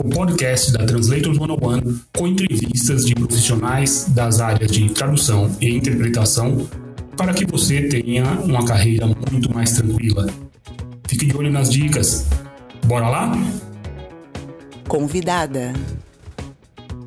o podcast da Translators 101 com entrevistas de profissionais das áreas de tradução e interpretação para que você tenha uma carreira muito mais tranquila. Fique de olho nas dicas. Bora lá? Convidada.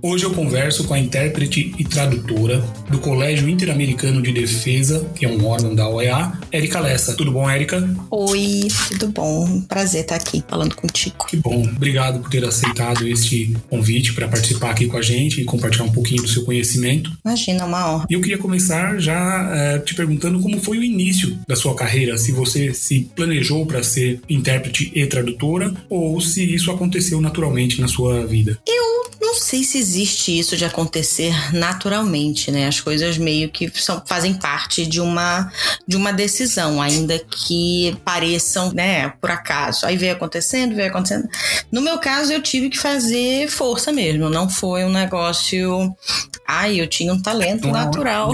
Hoje eu converso com a intérprete e tradutora do Colégio Interamericano de Defesa, que é um órgão da OEA, Érica Lessa. Tudo bom, Érica? Oi, tudo bom? Prazer estar aqui falando contigo. Que bom. Obrigado por ter aceitado este convite para participar aqui com a gente e compartilhar um pouquinho do seu conhecimento. Imagina, uma honra. E eu queria começar já é, te perguntando como foi o início da sua carreira, se você se planejou para ser intérprete e tradutora ou se isso aconteceu naturalmente na sua vida. Eu não sei se existe isso de acontecer naturalmente, né? As coisas meio que são, fazem parte de uma, de uma decisão, ainda que pareçam, né, por acaso. Aí veio acontecendo, veio acontecendo. No meu caso, eu tive que fazer força mesmo, não foi um negócio. Ai, eu tinha um talento natural.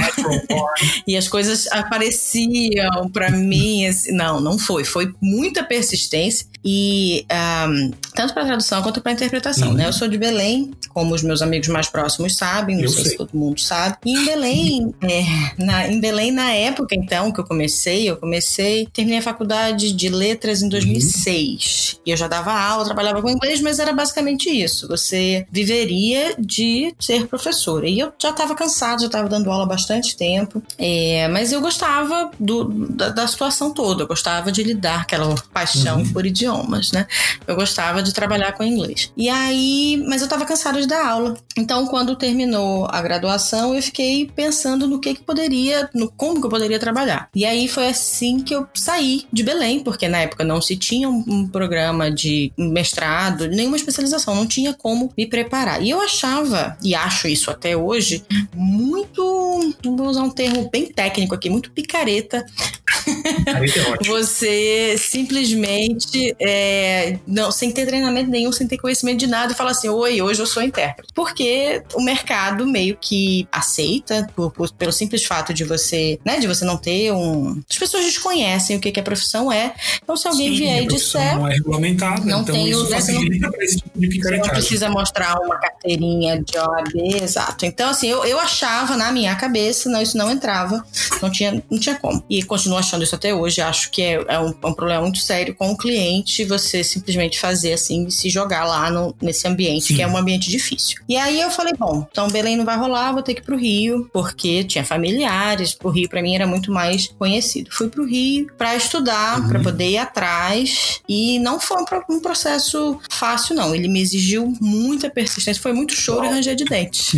e as coisas apareciam para mim. Assim, não, não foi. Foi muita persistência e um, tanto para tradução quanto para interpretação, uhum. né? Eu sou de Belém, como os meus amigos mais próximos sabem, não eu sei, se todo mundo sabe. E em Belém, é, na, em Belém na época então que eu comecei, eu comecei, terminei a faculdade de letras em 2006 uhum. e eu já dava aula, trabalhava com inglês, mas era basicamente isso. Você viveria de ser professora. E eu já estava cansado, já estava dando aula há bastante tempo, é, mas eu gostava do, da, da, situação toda. Eu gostava de lidar aquela paixão uhum. por idioma idiomas, né? Eu gostava de trabalhar com inglês. E aí, mas eu estava cansada de dar aula. Então, quando terminou a graduação, eu fiquei pensando no que que poderia, no como que eu poderia trabalhar. E aí foi assim que eu saí de Belém, porque na época não se tinha um, um programa de mestrado, nenhuma especialização, não tinha como me preparar. E eu achava, e acho isso até hoje, muito, vou usar um termo bem técnico aqui, muito picareta. é Você simplesmente é, não, sem ter treinamento nenhum, sem ter conhecimento de nada, e falar assim: Oi, hoje eu sou intérprete. Porque o mercado meio que aceita, por, por, pelo simples fato de você, né, de você não ter um. As pessoas desconhecem o que, que a profissão é. Então, se alguém Sim, vier e disser. Não é regulamentada, não então tem isso o, facilita não, esse tipo de Você não precisa mostrar uma carteirinha de OAB, exato. Então, assim, eu, eu achava na minha cabeça, não, isso não entrava, não tinha, não tinha como. E continuo achando isso até hoje, acho que é, é um, é um problema muito sério com o cliente você simplesmente fazer assim e se jogar lá no, nesse ambiente, Sim. que é um ambiente difícil. E aí eu falei, bom, então Belém não vai rolar, vou ter que ir pro Rio, porque tinha familiares, pro Rio para mim era muito mais conhecido. Fui pro Rio para estudar, uhum. para poder ir atrás, e não foi um, processo fácil não, ele me exigiu muita persistência, foi muito choro e ranger de dente.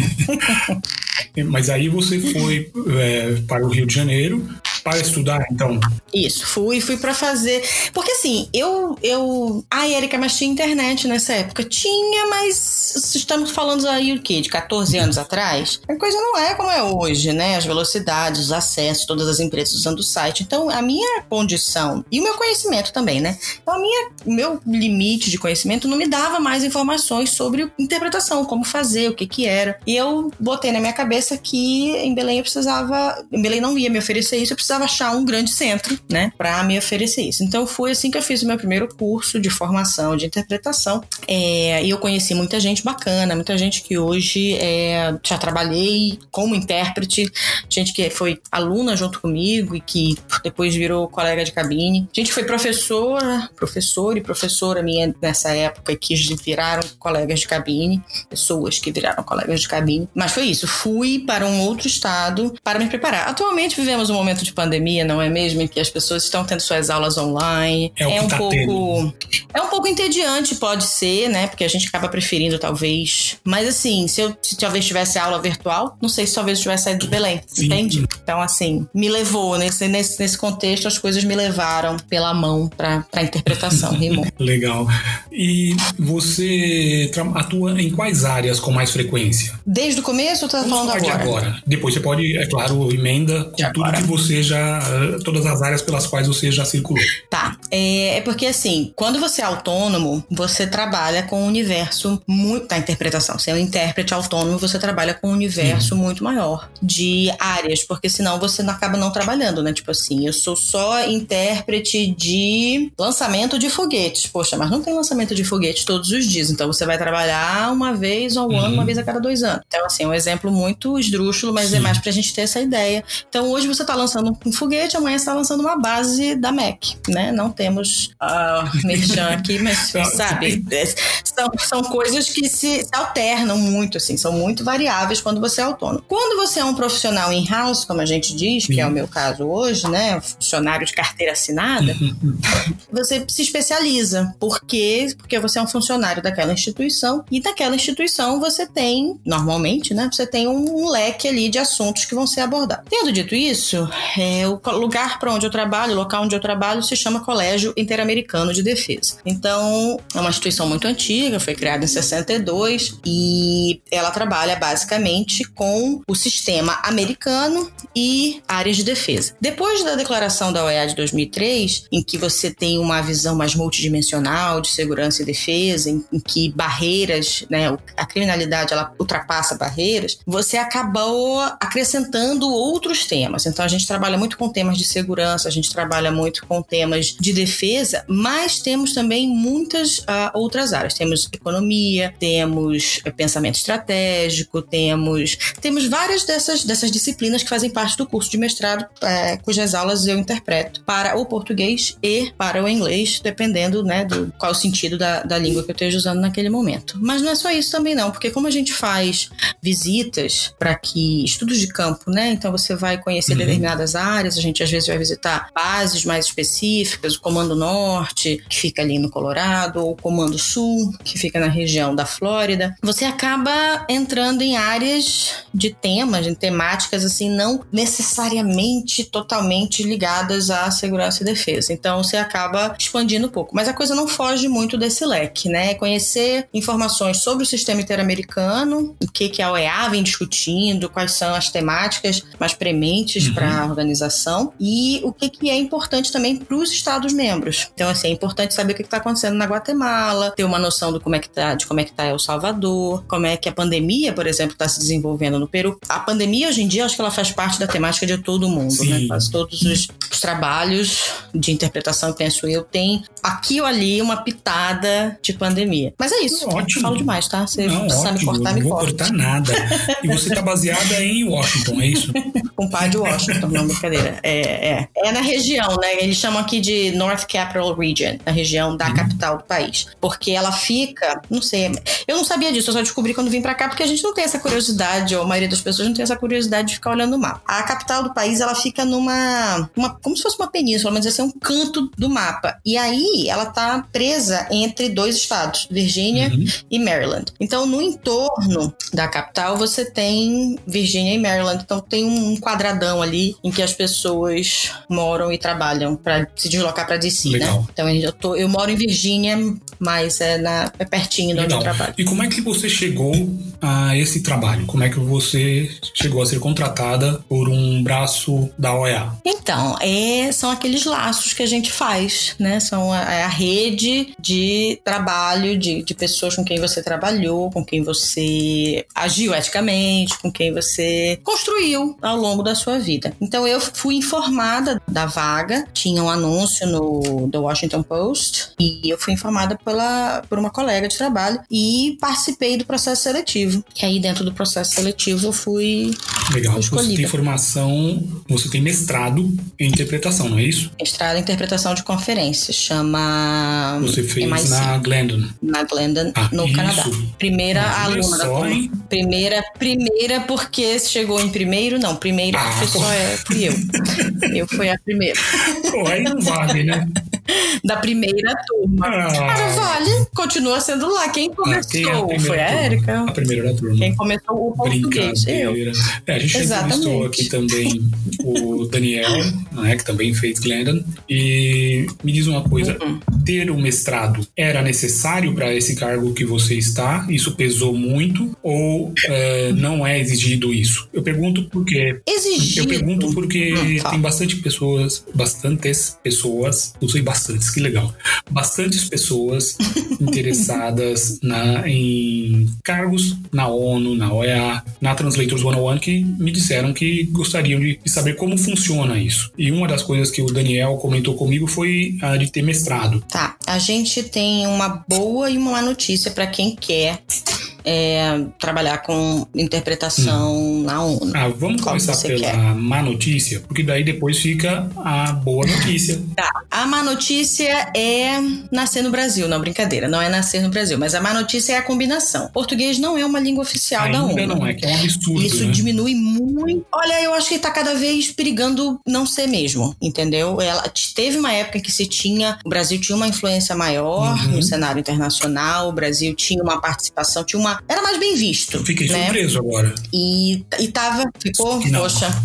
Mas aí você foi é, para o Rio de Janeiro para estudar, então? Isso, fui, fui para fazer. Porque assim, eu. eu... Ai, Erika, mas tinha internet nessa época. Tinha, mas estamos falando aí o quê? De 14 anos atrás? A coisa não é como é hoje, né? As velocidades, os acessos, todas as empresas usando o site. Então, a minha condição e o meu conhecimento também, né? Então, a minha, o meu limite de conhecimento não me dava mais informações sobre interpretação, como fazer, o que que era. E eu botei na minha cabeça que em Belém eu precisava. Em Belém não ia me oferecer isso, eu precisava precisava achar um grande centro, né, para me oferecer isso. Então foi assim que eu fiz o meu primeiro curso de formação de interpretação. É, e eu conheci muita gente bacana, muita gente que hoje é, já trabalhei como intérprete, gente que foi aluna junto comigo e que depois virou colega de cabine. Gente que foi professora, professor e professora minha nessa época que viraram colegas de cabine, pessoas que viraram colegas de cabine. Mas foi isso, fui para um outro estado para me preparar. Atualmente vivemos um momento de pandemia, não é mesmo? Em que as pessoas estão tendo suas aulas online. É, é um tá pouco. Tendo. É um pouco entediante, pode ser, né? Porque a gente acaba preferindo, talvez. Mas assim, se eu se talvez tivesse aula virtual, não sei se talvez eu tivesse saído de Belém. Sim. Entende? Então, assim, me levou, nesse, nesse, nesse contexto, as coisas me levaram pela mão para a interpretação, rimou. Legal. E você atua em quais áreas com mais frequência? Desde o começo ou tá falando agora? De agora? Depois você pode, é claro, emenda com tudo que você já. Todas as áreas pelas quais você já circulou. Tá. É, é porque assim, quando você é autônomo, você trabalha com um universo muito. da interpretação. Você é um intérprete autônomo, você trabalha com um universo uhum. muito maior de áreas, porque senão você não acaba não trabalhando, né? Tipo assim, eu sou só intérprete de lançamento de foguetes. Poxa, mas não tem lançamento de foguetes todos os dias. Então você vai trabalhar uma vez ao uhum. ano, uma vez a cada dois anos. Então, assim, é um exemplo muito esdrúxulo, mas é Sim. é mais pra gente ter essa ideia. Então, hoje você tá lançando um foguete, amanhã você tá lançando uma base da Mac, né? Não temos uh, merchan aqui, mas sabe, é, são, são coisas que se alternam muito, assim, são muito variáveis quando você é autônomo. Quando você é um profissional in-house, como a gente diz, Sim. que é o meu caso hoje, né? Funcionário de carteira assinada, você se especializa. Por quê? Porque você é um funcionário daquela instituição e daquela instituição você tem, normalmente, né? Você tem um leque ali de assuntos que vão ser abordados. Tendo dito isso, é, o lugar para onde eu trabalho, o local onde eu trabalho, se chama Colégio Interamericano de Defesa. Então, é uma instituição muito antiga, foi criada em 62 e ela trabalha basicamente com o sistema americano e áreas de defesa. Depois da declaração da OEA de 2003, em que você tem uma visão mais multidimensional de segurança e defesa, em, em que barreiras, né, a criminalidade ela ultrapassa barreiras, você acabou acrescentando outros temas. Então a gente trabalha muito com temas de segurança, a gente trabalha muito com temas de defesa, mas temos também muitas uh, outras áreas. Temos economia, temos eh, pensamento estratégico, temos temos várias dessas dessas disciplinas que fazem parte do curso de mestrado, é, cujas aulas eu interpreto para o português e para o inglês, dependendo né, do qual o sentido da, da língua que eu esteja usando naquele momento. Mas não é só isso também não, porque como a gente faz visitas para que estudos de campo, né? Então você vai conhecer uhum. determinadas áreas, a gente às vezes vai visitar bases mais específicas, o Comando Norte, que fica ali no Colorado, ou o Comando Sul, que fica na região da Flórida. Você acaba entrando em áreas de temas, em temáticas assim não necessariamente totalmente ligadas à segurança e defesa. Então você acaba expandindo um pouco, mas a coisa não foge muito desse leque, né? Conhecer informações sobre o sistema interamericano, o que que a OEA vem discutindo, quais são as temáticas mais prementes uhum. para a organização e o que que é importante também para os estados membros. Então assim, é importante saber o que está acontecendo na Guatemala, ter uma noção do como é que tá, de como é que tá El Salvador, como é que a pandemia, por exemplo, está se desenvolvendo no Peru. A pandemia hoje em dia, acho que ela faz parte da temática de todo mundo, né? Sim. né? Quase todos os, os, trabalhos de interpretação, penso eu, tem aqui ou ali uma pitada de pandemia. Mas é isso. Ótimo. Eu falo demais, tá? Você não, precisa ótimo. cortar, me corta. Não vou cortar nada. E você está baseada em Washington, é isso? Com pai de Washington, não, brincadeira. É, é. é na região, né? Eles chamam aqui de North Capital Region, na região da uhum. capital do país. Porque ela fica, não sei, eu não sabia disso, eu só descobri quando vim para cá, porque a gente não tem essa curiosidade, ou a maioria das pessoas não tem essa curiosidade de ficar olhando o mapa. A capital do país, ela fica numa, uma, como se fosse uma península, mas é um canto do mapa. E aí, ela tá presa entre dois estados, Virgínia uhum. e Maryland. Então, no entorno da capital, você tem Virgínia e Maryland. Então, tem um quadradão ali em que as pessoas moram e trabalham para se deslocar para DC, né? Legal. né? Então, eu, tô, eu moro em Virgínia, mas é, na, é pertinho de onde eu trabalho. E como é que você chegou a esse trabalho? Como é que você chegou a ser contratada por um braço da OEA? Então, é, são aqueles laços que a gente faz, né? São a, é a rede de trabalho de, de pessoas com quem você trabalhou, com quem você agiu eticamente, com quem você construiu ao longo da sua vida. Então, eu fui informada da vaga, tinha um anúncio no The Washington Post e eu fui informada pela, por uma colega de trabalho e participei do processo seletivo. E aí, dentro do processo seletivo, eu fui Legal. escolhida. Você tem formação, você tem mestrado em interpretação, não é isso? Mestrado em interpretação de conferências, chama Você fez MIC, na Glendon. na Glendon, Ah, no isso. Canadá. Primeira Imagina aluna da só, turma. hein? Primeira, primeira porque chegou em primeiro, não, primeira Ah, porque só é, fui eu. Eu fui a primeira. Pô, aí não vale, né? Da primeira turma. Ah. Não vale, continua sendo lá. Quem Ah, começou é a primeira foi a? Érica. A primeira da turma. Quem começou o português? Eu. É, a gente Exatamente. entrevistou aqui também o Daniel, né, que também fez Glendon. E me diz uma coisa: Uhum. ter o mestrado era necessário para esse cargo que você está? Isso pesou muito? Ou é, não é exigido isso? Eu pergunto porque. Exigido. Eu pergunto porque Hum, tá. tem bastante pessoas, bastantes pessoas, usei bastantes, que legal. Bastantes pessoas interessadas na, em cargos na ONU, na OEA, na Translators 101 que me disseram que gostariam de, de saber como funciona isso. E uma das coisas que o Daniel comentou comigo foi a de ter mestrado. Tá, a gente tem uma boa e uma má notícia para quem quer é, trabalhar com interpretação na ONU. Ah, vamos começar pela quer? má notícia, porque daí depois fica a boa notícia. Tá. A má notícia é nascer no Brasil. Não, brincadeira, não é nascer no Brasil. Mas a má notícia é a combinação. Português não é uma língua oficial da ONU. Ainda não é, que é um absurdo, Isso né? diminui muito. Olha, eu acho que tá cada vez perigando não ser mesmo, entendeu? Ela teve uma época que se tinha, o Brasil tinha uma influência maior Uhum. no cenário internacional, o Brasil tinha uma participação, tinha uma, era mais bem visto, Eu fiquei né? surpreso agora. E, e tava, ficou, Não. poxa.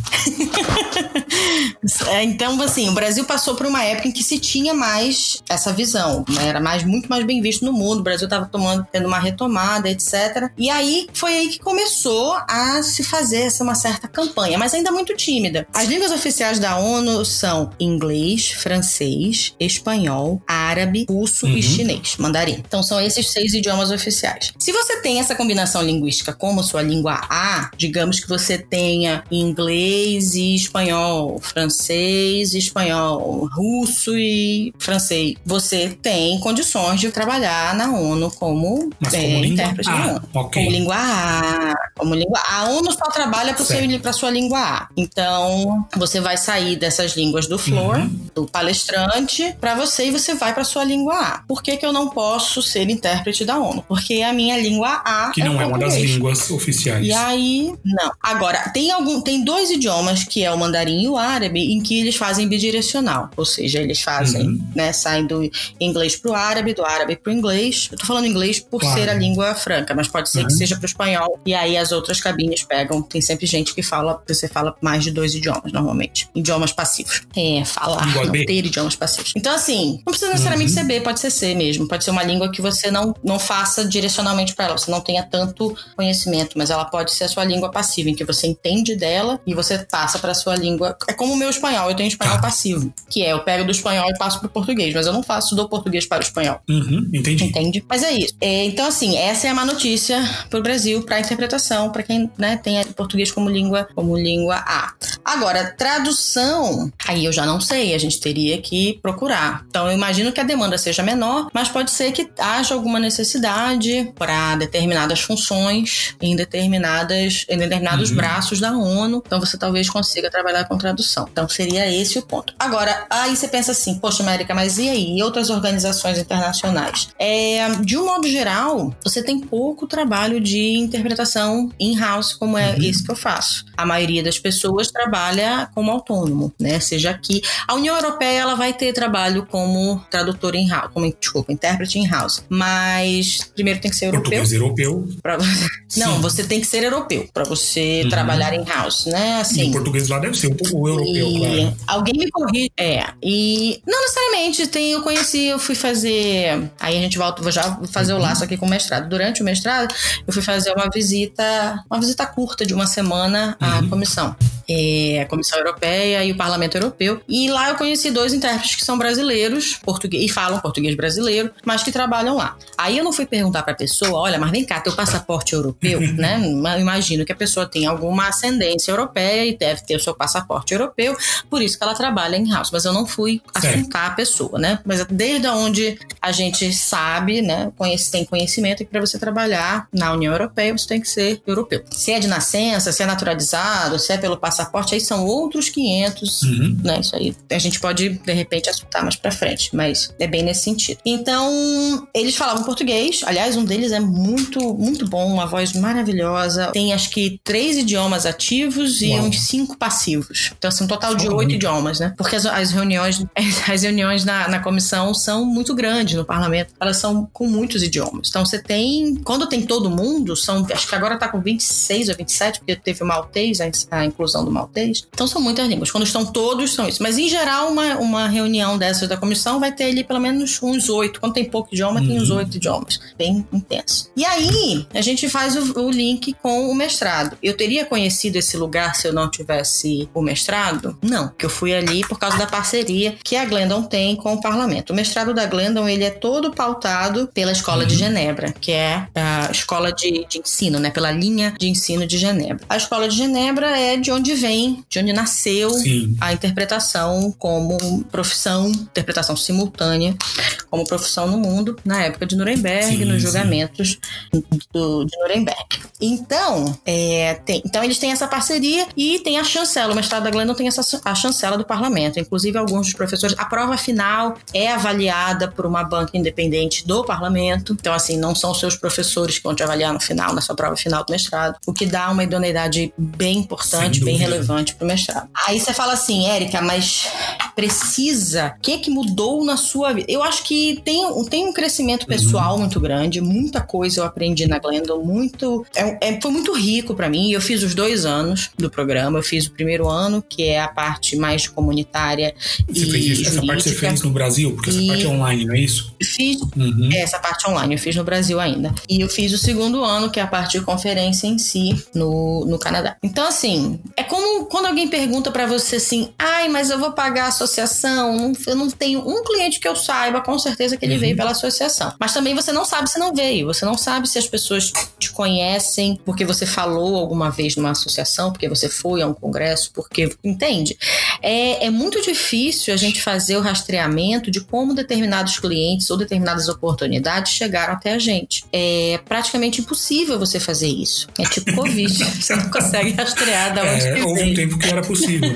É, então, assim, o Brasil passou por uma época em que se tinha mais essa visão, né? era mais muito mais bem visto no mundo. O Brasil estava tomando, tendo uma retomada, etc. E aí foi aí que começou a se fazer essa uma certa campanha, mas ainda muito tímida. As línguas oficiais da ONU são inglês, francês, espanhol, árabe, russo Uhum. e chinês, mandarim. Então são esses seis idiomas oficiais. Se você tem essa combinação linguística como sua língua A, digamos que você tenha inglês e espanhol, francês e espanhol, russo e francês, você tem condições de trabalhar na ONU como, Mas é, como língua intérprete A, da ONU. ok. Como língua A, como língua A. A ONU só trabalha para sua língua A. Então, você vai sair dessas línguas do Flor, Uhum. do palestrante, para você e você vai para sua língua A. Por que, que eu não posso ser intérprete da ONU? Porque a minha língua A Que é não o é uma das línguas oficiais. E aí, não. Agora, tem algum, tem dois idiomas, que é o mandarim e o árabe, em que eles fazem bidirecional. Ou seja, eles fazem, Uhum. né, saem do inglês pro árabe, do árabe pro inglês. Eu tô falando inglês por Claro. ser a língua franca, mas pode ser Uhum. que seja pro espanhol. E aí as outras cabines pegam. Tem sempre gente que fala, você fala mais de dois idiomas, normalmente. Idiomas passivos. É, falar, não B. ter idiomas passivos. Então, assim, não precisa necessariamente Uhum. ser B, pode ser C mesmo. Pode ser uma língua que você não, não faça direcionalmente para ela, você não tenha tanto conhecimento, mas ela pode ser a sua língua passiva, em que você entende dela e você passa para sua língua. É como o meu espanhol, eu tenho espanhol Tá. passivo, que é eu pego do espanhol e passo pro português, mas eu não faço do português para o espanhol. Uhum, entendi. Entende? Mas é isso. É, então, assim, essa é a má notícia pro Brasil, pra interpretação, pra quem né, tem português como língua, como língua A. Agora, tradução, aí eu já não sei, a gente teria que procurar. Então, eu imagino que a demanda seja menor, mas pode ser que haja alguma necessidade para determinadas funções em determinadas em determinados Uhum. braços da ONU. Então, você talvez consiga trabalhar com tradução. Então, seria esse o ponto. Agora, aí você pensa assim, poxa, América, mas e aí? E outras organizações internacionais? É, de um modo geral, você tem pouco trabalho de interpretação in-house, como é Uhum. esse que eu faço. A maioria das pessoas trabalha como autônomo, né? Seja aqui. A União Europeia, ela vai ter trabalho como tradutor in-house, como, desculpa, intérprete in-house. Mas primeiro tem que ser europeu. Português europeu. Pra Não, você tem que ser europeu para você Uhum. trabalhar in-house, né? E Assim. o português lá deve ser um pouco europeu, E claro. alguém me corrige. É. E não necessariamente tem, eu conheci, eu fui fazer. Aí a gente volta, vou já fazer Uhum. o laço aqui com o mestrado. Durante o mestrado, eu fui fazer uma visita, uma visita curta de uma semana comissão. É, a Comissão Europeia e o Parlamento Europeu. E lá eu conheci dois intérpretes que são brasileiros, português, e falam português brasileiro, mas que trabalham lá. Aí eu não fui perguntar pra pessoa, olha, mas vem cá, teu passaporte europeu, né? Eu imagino que a pessoa tem alguma ascendência europeia e deve ter o seu passaporte europeu, por isso que ela trabalha em house. Mas eu não fui assuntar a pessoa, né? Mas desde onde a gente sabe, né, conhece, tem conhecimento que para você trabalhar na União Europeia você tem que ser europeu. Se é de nascença, se é naturalizado, se é pelo passaporte, aí são outros 500, uhum. né? Isso aí a gente pode de repente assuntar mais para frente, mas é bem nesse sentido. Então, eles falavam português, aliás, um deles é muito muito bom, uma voz maravilhosa. Tem acho que três idiomas ativos e Uau. uns cinco passivos. Então, assim, um total de oito idiomas, né? Porque as, as reuniões, as reuniões na, na comissão são muito grandes no parlamento. Elas são com muitos idiomas. Então, você tem. Quando tem todo mundo, são. Acho que agora tá com 26 ou 27, porque teve o maltês, a, a inclusão do maltês. Então, são muitas línguas. Quando estão todos, são isso. Mas, em geral, uma, uma reunião dessas da comissão vai ter ali pelo menos uns oito. Quando tem pouco idioma, uhum. tem uns uhum. oito idiomas. Bem intenso. E aí, a gente faz o, o link com o mestrado. Eu teria conhecido esse lugar se eu não tivesse o mestrado? Não, que eu fui ali por causa da parceria que a Glendon tem com o parlamento. O mestrado da Glendon, ele é todo pautado pela Escola uhum. de Genebra, que é a escola de, de ensino, né? Pela linha de ensino de Genebra. A Escola de Genebra é de onde vem, de onde nasceu Sim. a interpretação como profissão, interpretação simultânea como profissão no mundo, na época de Nuremberg, sim, nos julgamentos do, de Nuremberg. Então, é, tem, então eles têm essa parceria e tem a chancela. O mestrado da Glendon tem essa, a chancela do parlamento. Inclusive, alguns dos professores. A prova final é avaliada por uma banca independente do parlamento. Então, assim, não são seus professores que vão te avaliar no final, na sua prova final do mestrado. O que dá uma idoneidade bem importante, bem relevante para o mestrado. Aí você fala assim, Érica, mas precisa. O que, que mudou na sua vida? Eu acho que tem, tem um crescimento pessoal uhum. muito grande, muita coisa eu aprendi na Glendon, muito. É, é, foi muito rico para mim. Eu fiz os dois anos do programa. Eu fiz o primeiro ano, que é a parte mais comunitária. Você e fez isso, essa parte você fez no Brasil? Porque essa parte é online, não é isso? Fiz uhum. essa parte online, eu fiz no Brasil ainda. E eu fiz o segundo ano, que é a parte de conferência em si, no, no Canadá. Então, assim, é como quando alguém pergunta para você assim: ai, mas eu vou pagar a associação. Eu não tenho um cliente que eu saiba com certeza que ele uhum. veio pela associação. Mas também você não sabe se não veio. Você não sabe se as pessoas te conhecem porque você falou alguma vez numa associação, porque você foi a um congresso, porque. Entende? É, é muito difícil a gente fazer o rastreamento de como determinados clientes ou determinadas oportunidades chegaram até a gente. É praticamente impossível você fazer isso. É tipo Covid. você não consegue rastrear da onde é, Houve um tempo que era possível.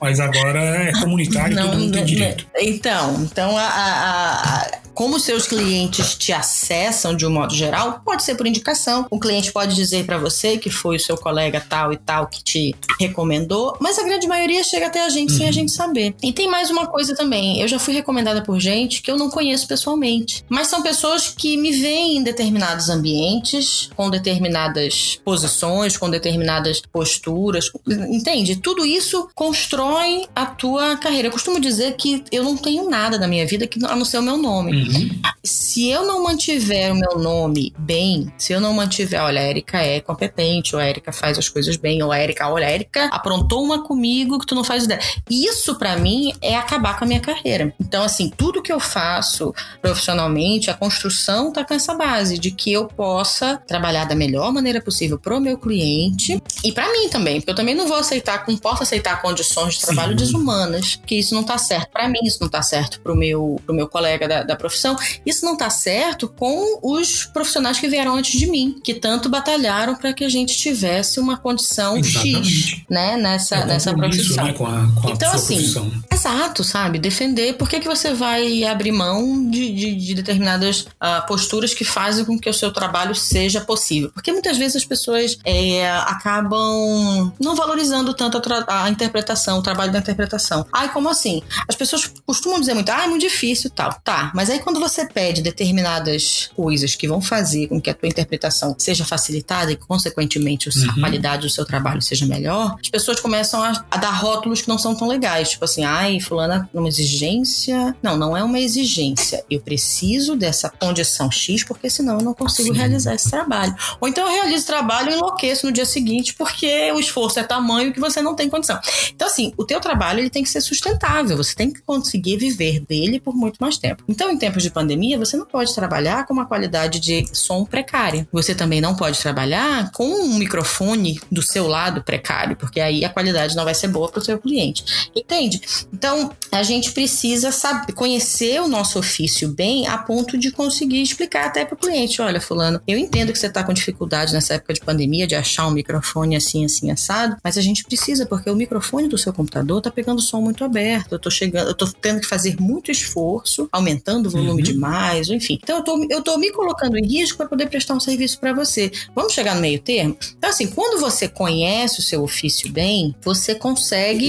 Mas agora é comunitário, não, todo mundo tem direito. Então, então a, a, a como seus clientes te acessam de um modo geral, pode ser por indicação. O cliente pode dizer para você que foi o seu colega tal e tal que te recomendou, mas a grande maioria chega até a gente uhum. sem a uhum. gente saber. E tem mais uma coisa também. Eu já fui recomendada por gente que eu não conheço pessoalmente, mas são pessoas que me veem em determinados ambientes, com determinadas posições, com determinadas posturas. Entende? Tudo isso constrói a tua carreira. Eu costumo dizer que eu não tenho nada na minha vida que a não ser o meu nome. Uhum. Uhum. Se eu não mantiver o meu nome bem, se eu não mantiver, olha, a Erika é competente, ou a Erika faz as coisas bem, ou a Erika, olha, a Erika aprontou uma comigo que tu não faz ideia. Isso para mim é acabar com a minha carreira. Então, assim, tudo que eu faço profissionalmente, a construção tá com essa base de que eu possa trabalhar da melhor maneira possível pro meu cliente e para mim também, porque eu também não vou aceitar, não posso aceitar condições de trabalho Sim. desumanas, que isso não tá certo para mim, isso não tá certo pro meu, pro meu colega da, da profissão profissão. Isso não está certo com os profissionais que vieram antes de mim, que tanto batalharam para que a gente tivesse uma condição Exatamente. X, né, nessa, é nessa profissão. Né, com a, com a então, assim, profissão. exato, sabe? Defender. Por que, que você vai abrir mão de, de, de determinadas uh, posturas que fazem com que o seu trabalho seja possível? Porque muitas vezes as pessoas é, acabam não valorizando tanto a, a, interpretação, o trabalho da interpretação. Ai, como assim? As pessoas costumam dizer muito, ah, é muito difícil e tal. Tá, mas aí quando você pede determinadas coisas que vão fazer com que a tua interpretação seja facilitada e, consequentemente, uhum. a qualidade do seu trabalho seja melhor, as pessoas começam a, a, dar rótulos que não são tão legais. Tipo assim, ai, fulana, uma exigência. Não, não é uma exigência. Eu preciso dessa condição X, porque senão eu não consigo Sim. realizar esse trabalho. Ou então eu realizo o trabalho e enlouqueço no dia seguinte, porque o esforço é tamanho que você não tem condição. Então, assim, o teu trabalho ele tem que ser sustentável. Você tem que conseguir viver dele por muito mais tempo. Então, em tempos de pandemia, você não pode trabalhar com uma qualidade de som precária. Você também não pode trabalhar com um microfone do seu lado precário, porque aí a qualidade não vai ser boa para o seu cliente. Entende? Então, a gente precisa saber, conhecer o nosso ofício bem a ponto de conseguir explicar até para o cliente: olha, Fulano, eu entendo que você está com dificuldade nessa época de pandemia de achar um microfone assim, assim, assado, mas a gente precisa, porque o microfone do seu computador está pegando som muito aberto. Eu tô chegando, eu tendo que fazer muito esforço, aumentando o volume uhum. demais, enfim. Então, eu tô, eu tô me colocando em risco para poder prestar um serviço para você. Vamos chegar no meio termo? Então, assim, quando você conhece o seu ofício bem, você consegue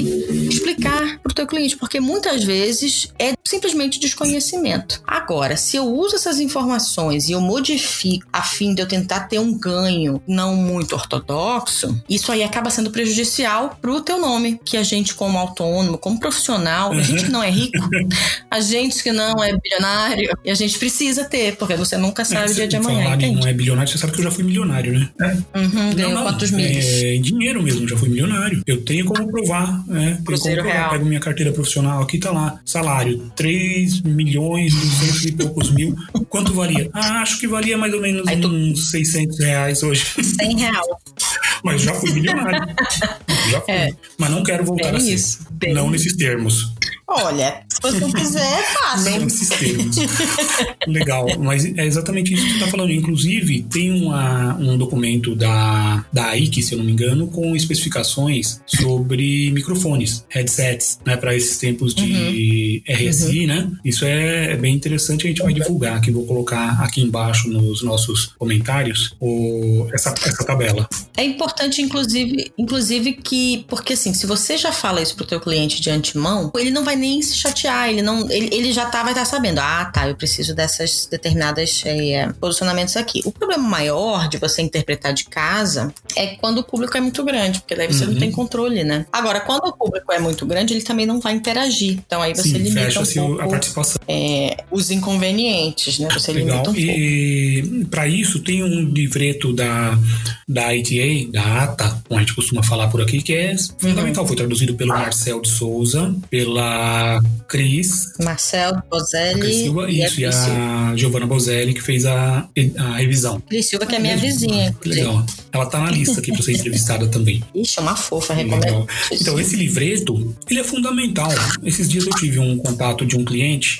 explicar para o teu cliente, porque muitas vezes é simplesmente desconhecimento. Agora, se eu uso essas informações e eu modifico a fim de eu tentar ter um ganho não muito ortodoxo, isso aí acaba sendo prejudicial para o teu nome, que a gente como autônomo, como profissional, a gente que não é rico, a gente que não é bilionário, e a gente precisa ter, porque você nunca sabe é, o dia de amanhã. Falar não é bilionário, você sabe que eu já fui milionário, né? É. Uhum, ganhou quantos mil? É, em dinheiro mesmo, já fui milionário. Eu tenho como provar, né? Tenho como provar. Pego minha carteira profissional, aqui tá lá, salário, 3 milhões, 200 e poucos mil. Quanto valia? Ah, acho que valia mais ou menos Aí, uns 600 reais hoje. 100 real. Mas já fui milionário. já fui. É. Mas não quero voltar Bem a ser. Isso. Bem não nesses termos. Olha, se você quiser, é fácil. Não nesses termos. Legal, mas é exatamente isso que você está falando. Inclusive, tem uma, um documento da, da AIC, se eu não me engano, com especificações sobre microfones, headsets, né, para esses tempos de uhum. RSI, uhum. né? Isso é, é, bem interessante, a gente vai divulgar aqui, vou colocar aqui embaixo nos nossos comentários o, essa, essa tabela. É importante, inclusive, inclusive que, porque assim, se você já fala isso para o teu cliente de antemão, ele não vai vai nem se chatear, ele não, ele, ele já tá, vai estar tá sabendo, ah, tá, eu preciso dessas determinadas é, posicionamentos aqui. O problema maior de você interpretar de casa é quando o público é muito grande, porque daí você uhum. não tem controle, né? Agora, quando o público é muito grande, ele também não vai interagir. Então aí você Sim, limita um pouco a participação. É, os inconvenientes, né? Você Legal. limita um e para isso tem um livreto da da ITA, da ATA, como a gente costuma falar por aqui, que é fundamental. Uhum. Foi traduzido pelo Marcel de Souza, pela Cris. Marcel Bozelli. Silva, e isso, a e a Giovanna Bozelli, que fez a, a revisão. Cris Silva, que é minha vizinha. Que legal. Ela tá na lista aqui para ser entrevistada também. Ixi, é uma fofa, recomendo. Então, esse livreto, ele é fundamental. Esses dias eu tive um contato de um cliente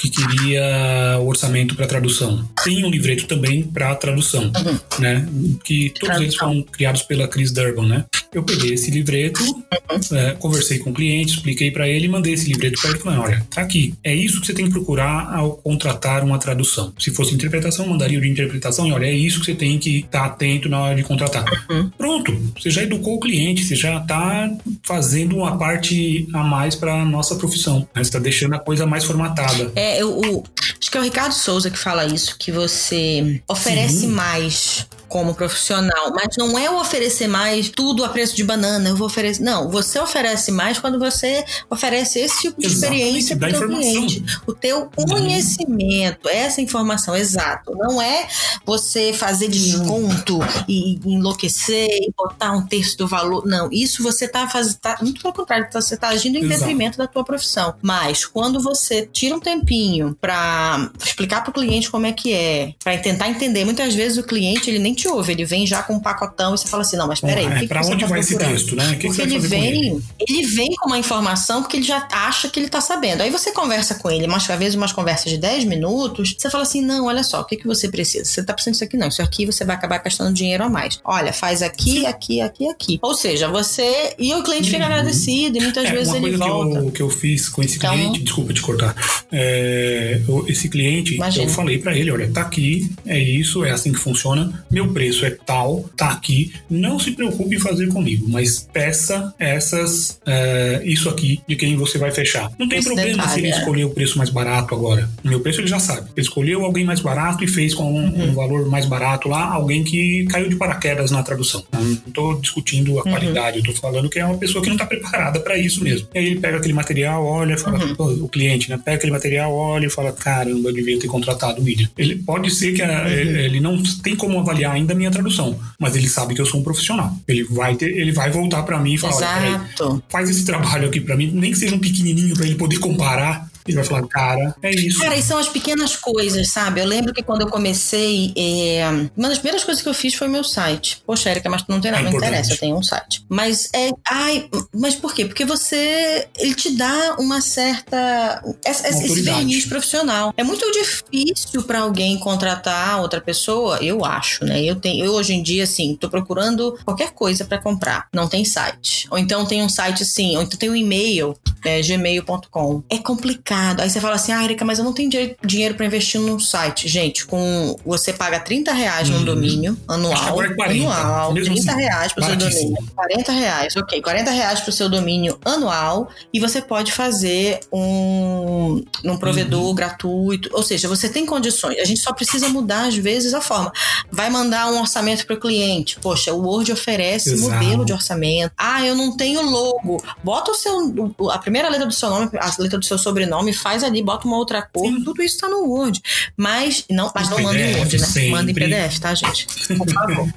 que queria orçamento para tradução. Tem um livreto também para tradução, uhum. né? Que todos tradução. eles foram criados pela Chris Durban, né? Eu peguei esse livreto, uhum. é, conversei com o cliente, expliquei para ele, mandei esse livreto ele, falando, olha, tá aqui. É isso que você tem que procurar ao contratar uma tradução. Se fosse interpretação, mandaria o de interpretação e olha, é isso que você tem que estar tá atento na hora de contratar. Uhum. Pronto, você já educou o cliente, você já está fazendo uma parte a mais para nossa profissão. Né? Você está deixando a coisa mais formatada. É, eu, acho que é o Ricardo Souza que fala isso, que você oferece Sim. mais como profissional, mas não é o oferecer mais tudo a preço de banana, eu vou oferecer. Não, você oferece mais quando você oferece esse tipo de experiência para o teu cliente. O teu conhecimento, essa informação, exato. Não é você fazer desconto e enlouquecer e botar um terço do valor. Não, isso você está fazendo. Tá, muito pelo contrário, tá, você está agindo em exato. detrimento da tua profissão. Mas quando você tira um tempinho para explicar para o cliente como é que é, para tentar entender, muitas vezes o cliente ele nem te ouve, ele vem já com um pacotão e você fala assim: não, mas peraí, é, que pra que onde tá vai esse texto, né? Que porque que ele vem, ele? vem com uma informação porque ele já acha que ele tá sabendo. Aí você conversa com ele, mas às vezes umas conversas de 10 minutos, você fala assim: não, olha só, o que, que você precisa? Você tá precisando disso aqui? Não, isso aqui você vai acabar gastando dinheiro a mais. Olha, faz aqui, aqui, aqui, aqui. Ou seja, você. E o cliente fica uhum. agradecido e muitas é, vezes ele volta. Que eu, que eu fiz com esse então, cliente, desculpa te cortar. É, esse cliente, imagina. eu falei para ele: olha, tá aqui, é isso, é assim que funciona, meu preço é tal tá aqui. Não se preocupe em fazer comigo, mas peça essas é, isso aqui de quem você vai fechar. Não tem Esse problema detalhe, se ele é. escolher o preço mais barato agora. O meu preço ele já sabe. Ele escolheu alguém mais barato e fez com um, uhum. um valor mais barato lá alguém que caiu de paraquedas na tradução. Não estou discutindo a uhum. qualidade, eu tô falando que é uma pessoa que não está preparada para isso mesmo. E aí ele pega aquele material, olha, fala, uhum. o cliente, né? Pega aquele material, olha e fala, caramba, eu devia ter contratado o William. Ele pode ser que a, uhum. ele não tem como avaliar ainda a minha tradução mas ele sabe que eu sou um profissional. Ele vai ter, ele vai voltar para mim e falar, faz esse trabalho aqui para mim, nem que seja um pequenininho para ele poder comparar Ele vai falar, cara, é isso. Cara, e são as pequenas coisas, sabe? Eu lembro que quando eu comecei, é, uma das primeiras coisas que eu fiz foi meu site. Poxa, Erika, mas tu não tem nada, É não interessa, eu tenho um site. Mas é. Ai, mas por quê? Porque você. Ele te dá uma certa. Esse, esse Autoridade. verniz profissional. É muito difícil pra alguém contratar outra pessoa, eu acho, né? Eu tenho, eu hoje em dia, assim, tô procurando qualquer coisa pra comprar. Não tem site. Ou então tem um site assim, ou então tem um e-mail, é, gmail.com. É complicado. Aí você fala assim, ah, Erika, mas eu não tenho dinheiro- pra investir num site. Gente, com você paga 30 reais num Uhum. domínio anual. Acho que agora é 40, anual, mesmo 30 assim, reais pro seu domínio. 40 reais, ok. 40 reais pro seu domínio anual e você pode fazer um, um provedor Uhum. gratuito. Ou seja, você tem condições. A gente só precisa mudar, às vezes, a forma. Vai mandar um orçamento para o cliente. Poxa, o Word oferece Exato. modelo de orçamento. Ah, eu não tenho logo. Bota o seu. A primeira letra do seu nome, a letra do seu sobrenome, faz ali, bota uma outra cor. Sim. Tudo isso tá no Word. Mas não, mas não manda em Word, né? sempre. Manda em PDF, tá, gente? Por favor.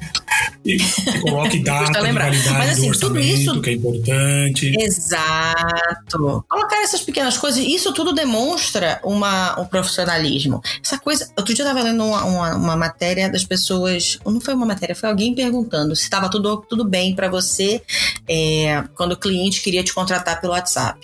E, e coloque data de validade Mas, assim, do tudo isso- que é importante. Exato. Colocar essas pequenas coisas, isso tudo demonstra uma, um profissionalismo. Essa coisa. Outro dia eu tava lendo uma, uma, uma matéria das pessoas. Não foi uma matéria, foi alguém perguntando se estava tudo, tudo bem para você é, quando o cliente queria te contratar pelo WhatsApp.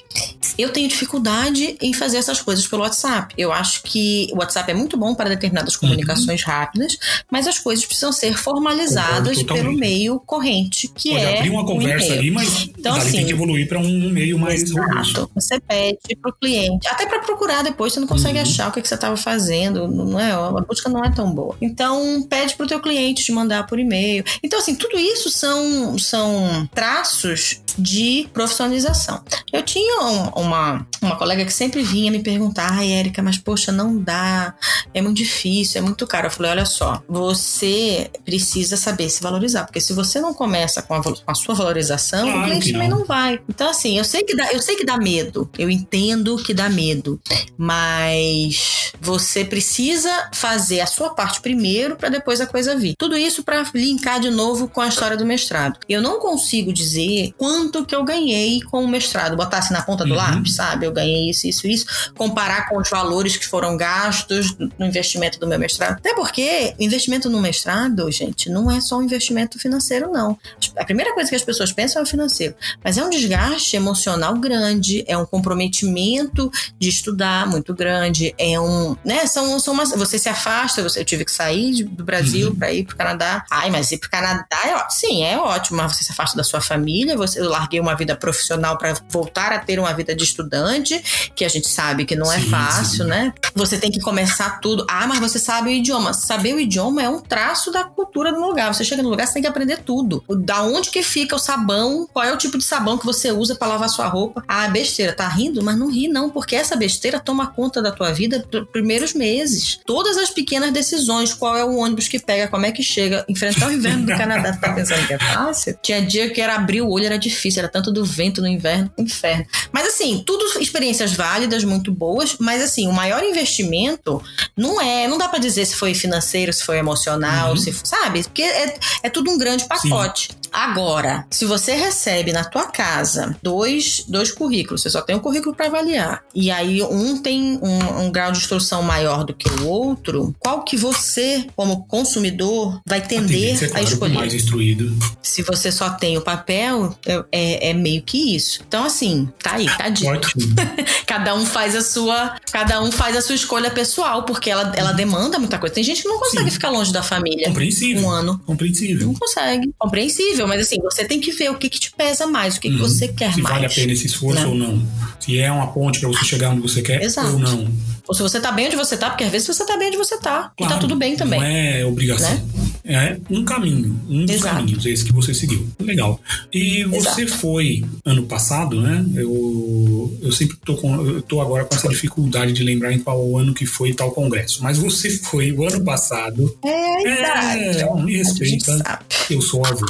Eu tenho dificuldade em fazer essas coisas pelo WhatsApp. Eu acho que o WhatsApp é muito bom para determinadas Uhum. comunicações rápidas, mas as coisas precisam ser formalizadas pelo meio corrente, que Pode é abrir uma o conversa ali, mas Então, assim, tem que evoluir para um meio mais. Exato. Você pede pro cliente, até para procurar depois, você não consegue Uhum. achar o que, que você estava fazendo, não é? A busca não é tão boa. Então, pede pro teu cliente te mandar por e-mail. Então, assim, tudo isso são, são traços de profissionalização. Eu tinha um- uma, uma colega que sempre vinha me perguntar, ai, Érica, mas poxa, não dá, é muito difícil, é muito caro. Eu falei, olha só, você precisa saber se valorizar, porque se você não começa com a, com a sua valorização, Claro o cliente também não. não vai. Então, assim, eu sei que dá, eu sei que dá medo. Eu entendo que dá medo. Mas você precisa fazer a sua parte primeiro para depois a coisa vir. Tudo isso para linkar de novo com a história do mestrado. Eu não consigo dizer quanto que eu ganhei com o mestrado. Botar assim na ponta do Uhum. lápis, sabe? Eu ganhei isso, isso, isso. Comparar com os valores que foram gastos no investimento do meu mestrado. Até porque investimento no mestrado, gente, não é só um investimento financeiro, não. A primeira coisa que as pessoas pensam é o financeiro. Mas é um desgaste emocional grande, é um comprometimento de estudar muito grande, é um, né, são, são umas, você se afasta, você, eu tive que sair do Brasil Uhum. para ir pro Canadá. Ai, mas ir pro Canadá é ótimo. Sim, é ótimo, mas você se afasta da sua família, você, eu larguei uma vida profissional para voltar a ter uma vida de estudante, que a gente sabe que não é Sim, fácil, sim. né? Você tem que começar tudo. Ah, mas você sabe o idioma. Saber o idioma é um traço da cultura do lugar. Você chega no lugar, você tem que aprender tudo. Da onde que fica o sabão, qual é o tipo de sabão que você usa para lavar sua roupa. Ah, besteira, tá rindo? Mas não ri não, porque essa besteira toma conta da tua vida nos primeiros meses. Todas as pequenas decisões, qual é o ônibus que pega, como é que chega, enfrentar o inverno do Canadá, tá pensando que é fácil? Tinha dia que era abrir o olho, era difícil, era tanto do vento no inverno, inferno. Mas assim, tudo experiências válidas, muito boas, mas assim, o maior investimento não é, não dá pra dizer se foi financeiro, se foi emocional, Uhum. se sabe? Porque é, é tudo um grande pacote. Agora, se você recebe na tua casa dois, dois currículos, você só tem um currículo para avaliar, e aí um tem um, um grau de instrução maior do que o outro, qual que você, como consumidor, vai A tender é a claro, pro escolher? mais instruído. Se você só tem o papel, é, é- é meio que isso. Então, assim, tá aí, tá dito. Cada um faz a sua, cada um faz a sua escolha pessoal, porque ela, ela demanda muita coisa. Tem gente que não consegue Sim. ficar longe da família Compreensível. um ano. Compreensível. Não consegue. Compreensível, mas assim, você tem que ver o que, que te pesa mais, o que, que Uhum. você quer Se mais. vale a pena esse esforço né? ou não. Se é uma ponte para você chegar onde você quer Exato. ou não. Ou se você tá bem onde você tá, porque às vezes você tá bem onde você tá. e tá Claro, tudo bem também. Não é obrigação. Né? É um caminho, um dos Exato. caminhos, esse que você seguiu. Legal. E você foi ano passado, né? Eu, eu sempre tô, com, eu tô agora com essa dificuldade de lembrar em qual ano que foi tal congresso. Mas você foi o ano passado. É idade. É, me respeita. Eu sou avô,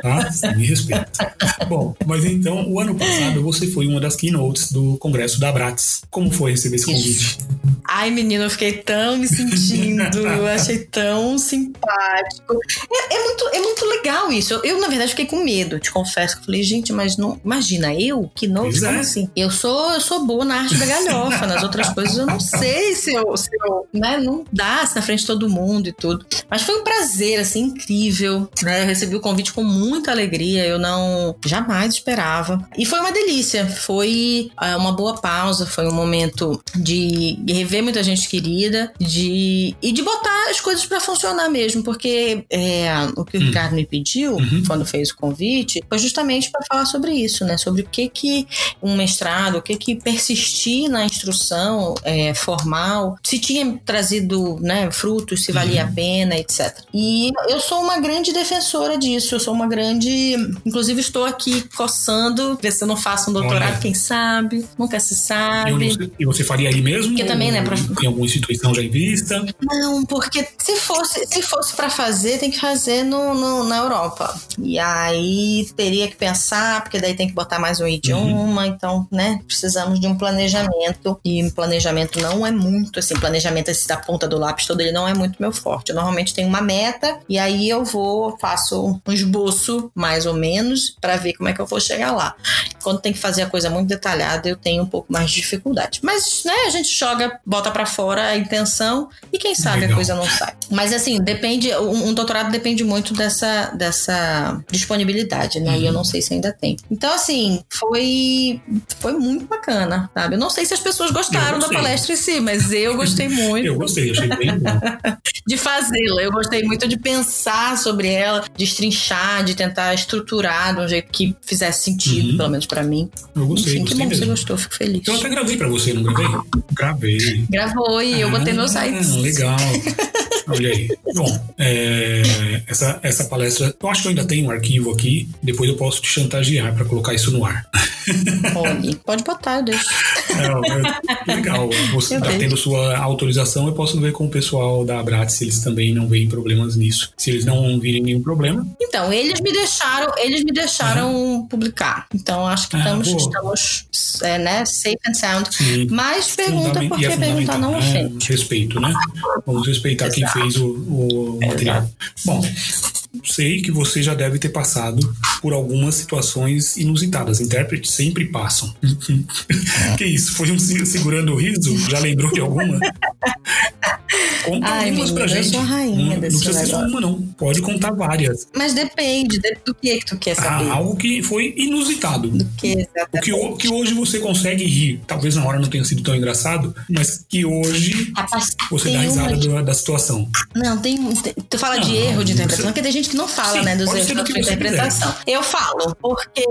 tá? Me respeita. Bom, mas então, o ano passado você foi uma das keynotes do congresso da Abrates. Como foi receber esse convite? Ai, menino, eu fiquei tão me sentindo. eu achei tão simpático. Médico. É, é, muito, é muito legal isso. Eu, eu, na verdade, fiquei com medo, te confesso. Que falei, gente, mas não. Imagina, eu, que novo, como é. assim? Eu sou, eu sou boa na arte da galhofa, nas outras coisas eu não sei se eu, se eu né, não dá na frente de todo mundo e tudo. Mas foi um prazer, assim, incrível. Né? Eu recebi o convite com muita alegria. Eu não jamais esperava. E foi uma delícia. Foi uh, uma boa pausa, foi um momento de rever muita gente querida, de e de botar as coisas para funcionar mesmo, porque é, o que o hum. Ricardo me pediu uhum. quando fez o convite foi justamente para falar sobre isso, né? Sobre o que que um mestrado, o que que persistir na instrução é, formal, se tinha trazido né, frutos, se valia uhum. a pena, etc. E eu sou uma grande defensora disso, eu sou uma grande. Inclusive, estou aqui coçando, ver se eu não faço um doutorado, Olha. quem sabe, nunca se sabe. E você faria ali mesmo? Porque também, né? Pra... Tem alguma instituição já em vista? Não, porque se fosse, se fosse para fazer, tem que fazer no, no, na Europa. E aí teria que pensar, porque daí tem que botar mais um idioma, uhum. então, né? Precisamos de um planejamento. E planejamento não é muito, assim, planejamento esse da ponta do lápis todo, ele não é muito meu forte. Eu normalmente tenho uma meta e aí eu vou, faço um esboço, mais ou menos, para ver como é que eu vou chegar lá. Quando tem que fazer a coisa muito detalhada, eu tenho um pouco mais de dificuldade. Mas, né, a gente joga, bota para fora a intenção e quem sabe Legal. a coisa não sai. Mas, assim, depende, um, um, doutorado depende muito dessa, dessa disponibilidade, né? Uhum. E eu uhum. não sei se ainda tem. Então, assim, foi, foi muito bacana, sabe? Eu não sei se as pessoas gostaram da palestra em si, mas eu gostei muito. eu gostei, achei bem bom. de fazê-la. Eu gostei muito de pensar sobre ela, de estrinchar, de tentar estruturar de um jeito que fizesse sentido, uhum. pelo menos para mim. Eu gostei, Enfim, gostei que bom que você gostou, fico feliz. Eu até gravei pra você, não gravei? Gravei. Gravou e ah, eu botei no site. Legal. Olha aí. Bom, é, essa, essa palestra, eu acho que eu ainda tenho um arquivo aqui, depois eu posso te chantagear para colocar isso no ar. Pode, pode botar, eu deixo. É, é, legal. Você está tendo sua autorização, eu posso ver com o pessoal da Abrat se eles também não veem problemas nisso. Se eles não virem nenhum problema. Então, eles me deixaram, eles me deixaram uhum. publicar. Então, acho que ah, estamos, estamos é, né, safe and sound. Sim. Mas pergunta porque é perguntar não ofende. Respeito, né? Vamos respeitar Exato. quem fez o, o material. Bom, sei que você já deve ter passado por algumas situações inusitadas. Intérpretes sempre passam. que isso? Foi um segurando o riso? Já lembrou de alguma? Conta Ai, algumas pra gente. Sou a rainha não, desse não precisa ser só uma, não. Pode contar várias. Mas depende do que, que tu quer ah, saber. Ah, algo que foi inusitado. Do que exatamente. O que, que hoje você consegue rir. Talvez na hora não tenha sido tão engraçado, mas que hoje Rapaz, você dá risada uma... da situação. Não, tem. tu fala não, de erro de interpretação, porque tem gente que não fala, Sim, né, dos erros de interpretação. Quiser. Eu falo, porque,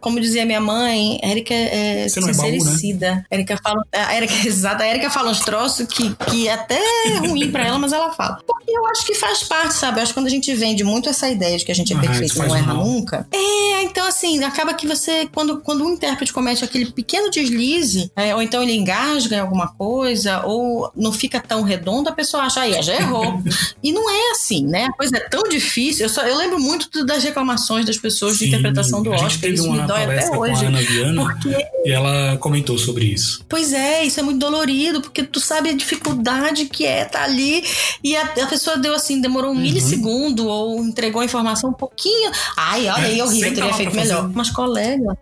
como dizia minha mãe, Érica é você sincericida. É baú, né? Érica fala. A Érica, exato, a Érica fala uns troços que, que até é ruim pra ela, mas ela fala. Porque eu acho que faz parte, sabe? Eu acho que quando a gente vende muito essa ideia de que a gente é ah, perfeito e não erra mal. nunca. É, então assim, acaba que você, quando, quando um intérprete comete aquele pequeno deslize, é, ou então ele engasga em alguma coisa, ou não fica tão redondo, a pessoa acha, aí, já errou. e não é assim, né? A coisa é tão difícil. Eu, só, eu lembro muito das reclamações das pessoas Sim, de interpretação do Oscar. Isso me dói até hoje. Viana, porque... E ela comentou sobre isso. Pois é, isso é muito dolorido, porque tu sabe a dificuldade que é estar tá ali e a, a, pessoa deu assim, demorou um uhum. milissegundo ou entregou a informação um pouquinho. Ai, olha é, aí, horrível, teria feito melhor. Fazer. Mas colega.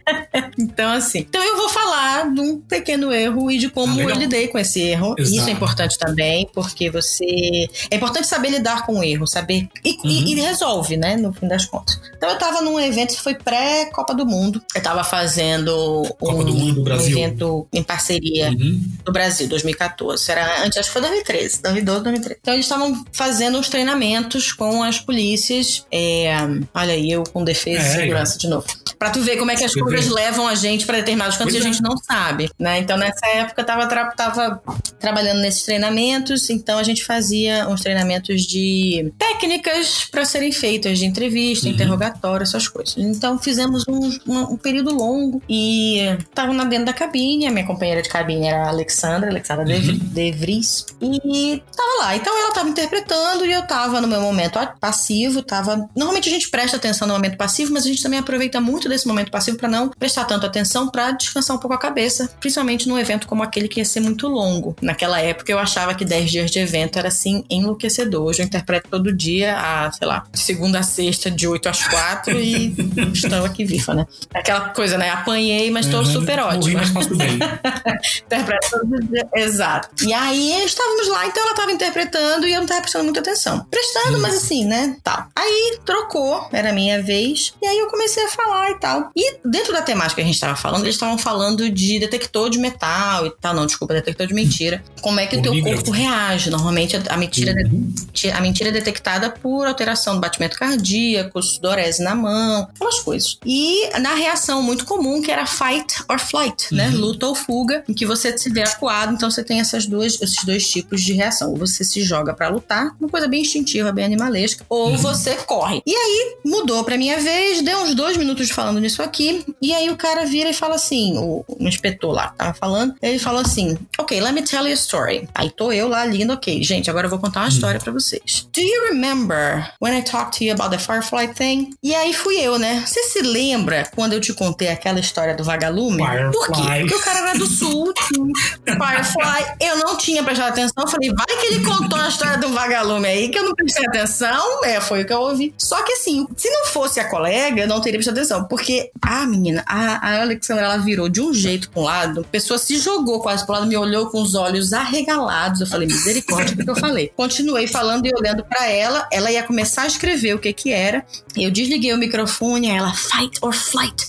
então, assim. Então eu vou falar de um pequeno erro e de como ah, eu lidei com esse erro. Exato. Isso é importante também, porque você. É importante saber lidar com o erro, saber. E, uhum. e, e resolve, né? No fim das contas. Então eu tava num evento que foi pré-Copa do Mundo. Eu tava fazendo Copa um, do Mundo, Brasil. um evento em parceria uhum. do Brasil, 2014. Era antes, acho que foi 2013, 2012, 2013. Então eles estavam fazendo uns treinamentos com as polícias. É, olha aí, eu com defesa é, e segurança é. de novo. Pra tu ver como é que as coisas levam a gente para determinados cantos e a é. gente não sabe, né? Então nessa época eu tava, tra tava trabalhando nesses treinamentos, então a gente fazia uns treinamentos de técnicas para serem feitas, de entrevista, uhum. interrogatório, essas coisas. Então fizemos um, um, um período longo e tava dentro da cabine, a minha companheira de cabine era a Alexandra, Alexandra uhum. De Vries, e tava lá. Então ela tava interpretando e eu tava no meu momento passivo, tava. Normalmente a gente presta atenção no momento passivo, mas a gente também aproveita muito desse momento passivo para não prestar tanto atenção para descansar um pouco a cabeça, principalmente num evento como aquele que ia ser muito longo. Naquela época eu achava que 10 dias de evento era assim enlouquecedor. Hoje eu interpreto todo dia, a, sei lá, segunda a sexta, de 8 às 4 e estou aqui viva, né? Aquela coisa, né? Apanhei, mas estou uhum, super ótima. Mas bem. interpreto todo dia. Exato. E aí estávamos lá, então ela estava interpretando e eu não estava prestando muita atenção. Prestando, mas assim, né? Tal. Aí trocou, era a minha vez. E aí eu comecei a falar e tal. E dentro da temática que a gente estava falando, eles estavam falando de detector de metal e tal. Não, desculpa, detector de mentira. Como é que o teu corpo reage? Normalmente a mentira, uhum. a mentira é detectada por alteração do batimento cardíaco, sudorese na mão, aquelas coisas. E na reação muito comum, que era fight or flight, né? uhum. né? Luta ou fuga, em que você se vê acuado, então você tem essas duas, esses dois tipos de reação. Ou você se joga para lutar, uma coisa bem instintiva, bem animalesca, ou uhum. você corre. E aí mudou pra minha vez, deu uns dois minutos falando nisso aqui, e aí o cara vira e fala assim: o, o inspetor lá tava falando, ele falou assim: Ok, let me tell you a story. Aí tô eu lá lindo, ok, gente, agora eu vou contar uma uhum. história para vocês. Do you remember when I talked to you about the Firefly thing? E aí fui eu, né? Você se lembra quando eu te contei aquela história do vagalume? Firefly. Por quê? Porque o cara era do sul, Firefly. Eu não tinha prestado atenção, falei, vai que ele contou a história do vagalume aí, que eu não prestei atenção. É, foi o que eu ouvi. Só que assim, se não fosse a colega, eu não teria prestado atenção. Porque a menina, a, a Alexandra, ela virou de um jeito pra um lado, a pessoa se jogou quase pro lado, me olhou com os olhos arregalados. Eu falei, misericórdia, o que eu falei? Continuei falando e olhando para ela, ela ia começar a escrever o que que era. Eu desliguei o microfone, ela, fight or flight.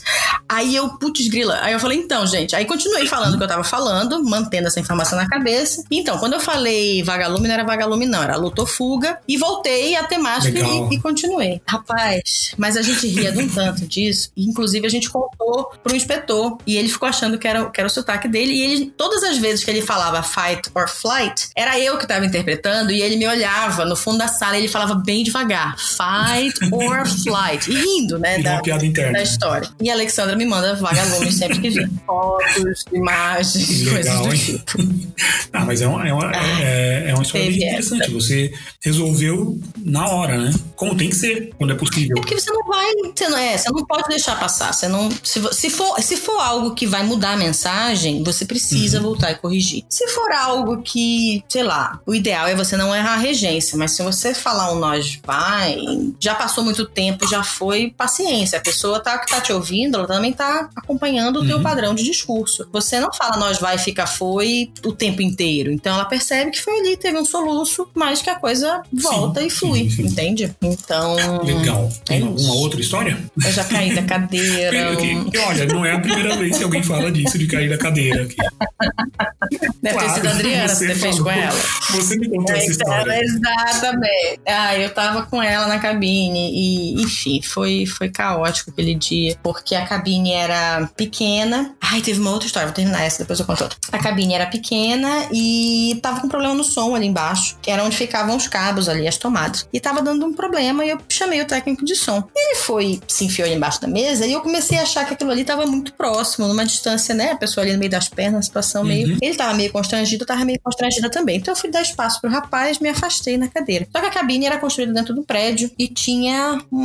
Aí eu, putz, grila. Aí eu falei, então, gente. Aí continuei falando o que eu tava falando, mantendo essa informação na cabeça. Então, quando eu falei vagalume, não era vagalume, não, era luta ou fuga. E voltei à temática e, e, continuei. Rapaz, mas a gente ria de um tanto disso. E, inclusive, a gente contou pro inspetor. E ele ficou achando que era, que era o sotaque dele. E ele, todas as vezes que ele falava fight or flight, era eu que tava interpretando. E ele me olhava no fundo da sala e ele falava bem devagar: fight or flight. E rindo, né? Da, da, história. E a Alexandra me manda vagalumes sempre que vem. Fotos, imagens, Legal, coisas do tipo. Ah, mas é uma, é uma, ah, é, é uma história bem interessante. Essa. Você resolveu na hora, né? Como tem que ser, quando é possível. É porque você não vai. Você não, é, você não pode deixar passar. Você não, se, se, for, se for algo que vai mudar a mensagem, você precisa uhum. voltar e corrigir. Se for algo que, sei lá, o ideal é você não errar a regência, mas se você falar um nós vai, já passou muito tempo, já foi paciência. A pessoa tá, que tá te ouvindo, ela também tá acompanhando o uhum. teu padrão de discurso. Você não fala nós vai, fica foi o tempo inteiro. Então ela percebe que foi ali, teve um soluço, mas que a coisa volta sim, e flui, sim, sim. entende? Então. Legal. Tem é alguma outra história? Eu já caí da cadeira. olha, não é a primeira vez que alguém fala disso, de cair da cadeira aqui. Deve claro, ter sido a Adriana você, você fez com ela. Você me contou essa história. Exatamente. Ah, eu tava com ela na cabine e, enfim, foi, foi caótico aquele dia, porque a cabine era pequena. Ai, teve uma outra história, vou terminar essa, depois eu conto outra. A cabine era pequena e tava com problema no som ali embaixo, que era onde ficavam os cabos ali, as tomadas. E tava dando um problema e eu chamei o técnico de som. Ele foi, se enfiou ali embaixo da mesa e eu comecei a achar que aquilo ali tava muito próximo, numa distância, né? A pessoa ali no meio das pernas, situação meio. Uhum. Ele tava meio constrangido, eu tava meio constrangida também. Então eu fui dar espaço pro rapaz, me afastei na cadeira. Só que a cabine era construída dentro do prédio e tinha um,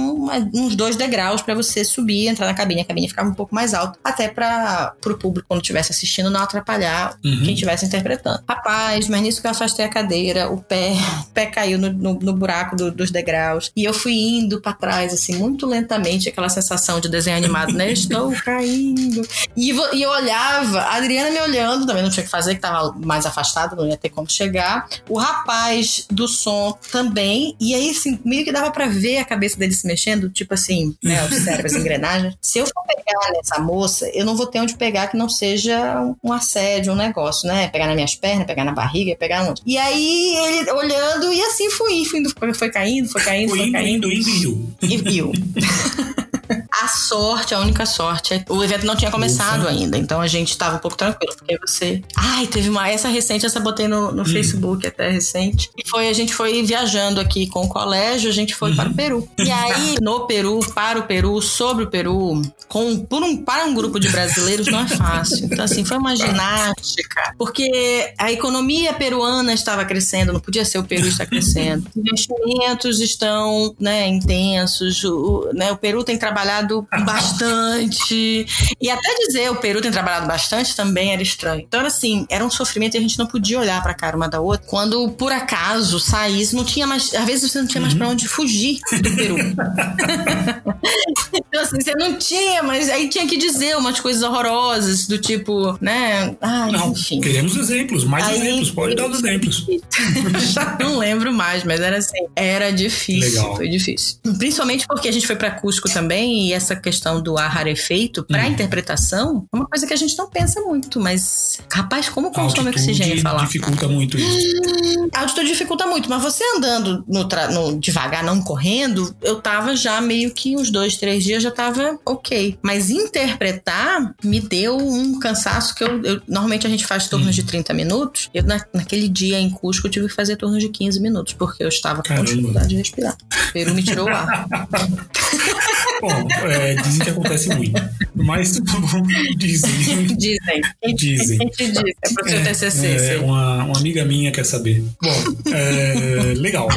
uns dois degraus para você subir, entrar na cabine. A cabine ficava um pouco mais alta, até para pro público, quando estivesse assistindo, não atrapalhar uhum. quem estivesse interpretando. Rapaz, mas nisso que eu afastei a cadeira, o pé, o pé caiu no, no, no buraco do, dos degraus. E eu fui indo para trás, assim, muito lentamente, aquela sensação de desenho animado, né? Estou caindo. E, e eu olhava, a Adriana me olhando, também não tinha o que fazer, que tava mais afastado, não ia ter como chegar. O rapaz do som também. E aí, assim, meio que dava para ver a cabeça dele se mexendo, tipo assim, né? Os cérebros, as engrenagens. Se eu for pegar nessa moça, eu não vou ter onde pegar que não seja um assédio, um negócio, né? Pegar nas minhas pernas, pegar na barriga, pegar onde. E aí, ele olhando, e assim fui, fui, foi caindo, foi caindo, foi, foi caindo. Indo, indo, indo, e viu. A sorte, a única sorte é o evento não tinha começado Ufa. ainda, então a gente tava um pouco tranquilo, porque você. Ai, teve uma essa recente, essa botei no, no Facebook até recente. E foi a gente foi viajando aqui com o colégio, a gente foi para o Peru. E aí no Peru, para o Peru, sobre o Peru, com por um para um grupo de brasileiros não é fácil. Então assim, foi uma ginástica, porque a economia peruana estava crescendo, não podia ser o Peru está crescendo. Investimentos estão, né, intensos, o, né, o Peru tem trabalhado bastante. E até dizer o Peru tem trabalhado bastante também era estranho. Então, assim, era um sofrimento e a gente não podia olhar pra cara uma da outra. Quando, por acaso, saísse, não tinha mais. Às vezes você não tinha mais pra onde fugir do Peru. então, assim, você não tinha, mas aí tinha que dizer umas coisas horrorosas, do tipo, né? Ai, Não, enfim. queremos exemplos, mais Aí- exemplos, pode dar os exemplos. Já não lembro mais, mas era assim. Era difícil. Legal. Foi difícil. Principalmente porque a gente foi pra Cusco também e essa questão do ar rarefeito pra Hum. interpretação é uma coisa que a gente não pensa muito, mas rapaz, como consome oxigênio falar? dificulta muito isso. A altitude dificulta muito, mas você andando no, tra- no devagar, não correndo, eu tava já meio que uns dois, três dias já tava ok. Mas interpretar me deu um cansaço que eu, eu- normalmente a gente faz turnos de 30 minutos. Eu, na- naquele dia em Cusco, eu tive que fazer turnos de 15 minutos, porque eu estava com Caramba. dificuldade de respirar. O Peru me tirou o ar. Bom, é, dizem que acontece muito. Mas dizem. Dizem. Dizem. Quem te diz? É pro seu TCC. É, sei. uma, uma amiga minha quer saber. Bom, é, legal.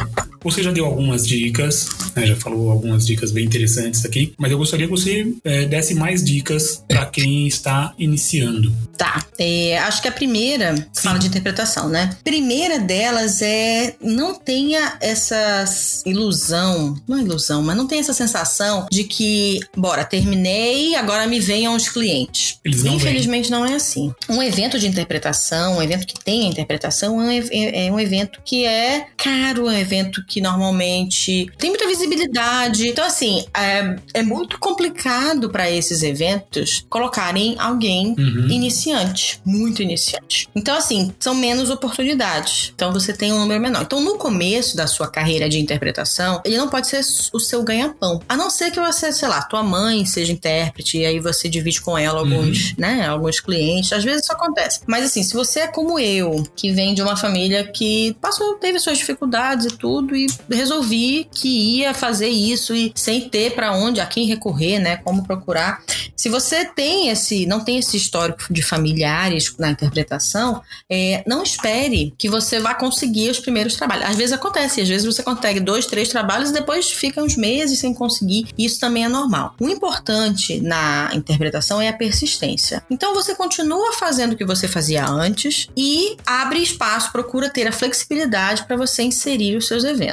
Você já deu algumas dicas, né, já falou algumas dicas bem interessantes aqui, mas eu gostaria que você é, desse mais dicas para quem está iniciando. Tá. É, acho que a primeira fala de interpretação, né? Primeira delas é não tenha essa ilusão, não é ilusão, mas não tenha essa sensação de que, bora, terminei, agora me venham os clientes. Eles não Infelizmente não é assim. Um evento de interpretação, um evento que tenha interpretação, é um, é- é um evento que é caro, é um evento que normalmente tem muita visibilidade. Então, assim, é, é muito complicado para esses eventos colocarem alguém Uhum. iniciante, muito iniciante. Então, assim, são menos oportunidades. Então, você tem um número menor. Então, no começo da sua carreira de interpretação, ele não pode ser o seu ganha-pão. A não ser que você, sei lá, tua mãe seja intérprete e aí você divide com ela alguns, né, alguns clientes. Às vezes isso acontece. Mas, assim, se você é como eu, que vem de uma família que passou, teve suas dificuldades e tudo, e resolvi que ia fazer isso e sem ter para onde, a quem recorrer, né, como procurar. Se você tem esse, não tem esse histórico de familiares na interpretação, é, não espere que você vá conseguir os primeiros trabalhos. Às vezes acontece, às vezes você consegue dois, três trabalhos e depois fica uns meses sem conseguir. Isso também é normal. O importante na interpretação é a persistência. Então você continua fazendo o que você fazia antes e abre espaço, procura ter a flexibilidade para você inserir os seus eventos.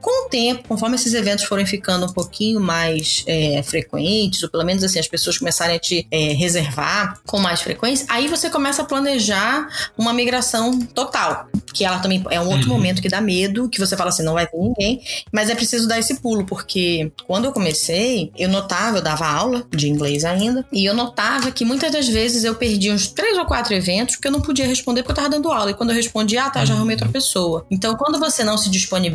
Com o tempo, conforme esses eventos forem ficando um pouquinho mais é, frequentes, ou pelo menos assim as pessoas começarem a te é, reservar com mais frequência, aí você começa a planejar uma migração total. Que ela também é um outro Uhum. momento que dá medo, que você fala assim, não vai ter ninguém, mas é preciso dar esse pulo, porque quando eu comecei, eu notava, eu dava aula de inglês ainda, e eu notava que muitas das vezes eu perdi uns três ou quatro eventos porque eu não podia responder porque eu tava dando aula. E quando eu respondia, ah, tá, já arrumei outra pessoa. Então, quando você não se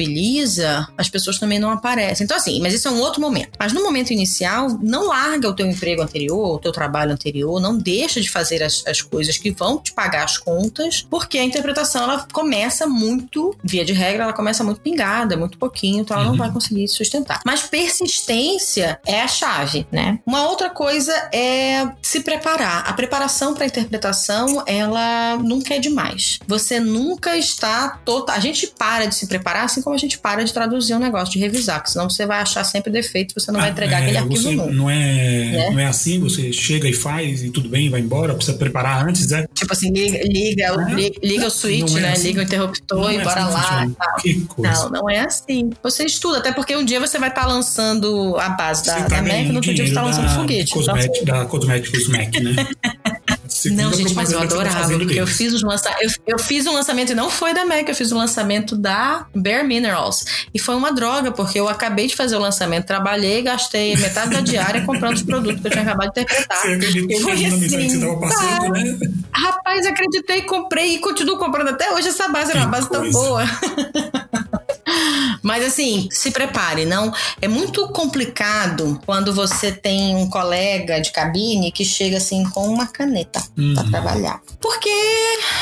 disponibiliza, as pessoas também não aparecem. Então, assim, mas isso é um outro momento. Mas no momento inicial, não larga o teu emprego anterior, o teu trabalho anterior, não deixa de fazer as, as coisas que vão te pagar as contas, porque a interpretação ela começa muito, via de regra, ela começa muito pingada, muito pouquinho, então ela não Uhum. vai conseguir sustentar. Mas persistência é a chave, né? Uma outra coisa é se preparar. A preparação para interpretação, ela nunca é demais. Você nunca está total. A gente para de se preparar assim como a gente para de traduzir um negócio, de revisar, porque senão você vai achar sempre defeito, você não vai Ah, entregar é, aquele arquivo você nunca. não é, Né? não é assim, você chega e faz e tudo bem, vai embora, precisa preparar antes, é? Tipo assim, liga, liga, Não é? li- liga o switch, Não é né? assim. Liga o interruptor Não e é bora assim lá. Que coisa. Não, não é assim. Você estuda, até porque um dia você vai estar lançando a base da, Você da tá Mac, ganhando no outro dia você está lançando da, foguete. Então, assim, da Cosméticos Mac, né? Segunda não, gente, mas eu tá adorava, porque eu fiz, um lança... eu, eu fiz um lançamento e não foi da Mac, eu fiz um lançamento da Bare Minerals. E foi uma droga, porque eu acabei de fazer o lançamento, trabalhei, gastei metade da diária comprando os produtos que eu tinha acabado de interpretar. Você que você assim, né? Rapaz, acreditei, comprei e continuo comprando até hoje essa base, era uma base tão coisa. boa. Mas assim, se prepare, não. É muito complicado quando você tem um colega de cabine que chega assim com uma caneta uhum. para trabalhar. Porque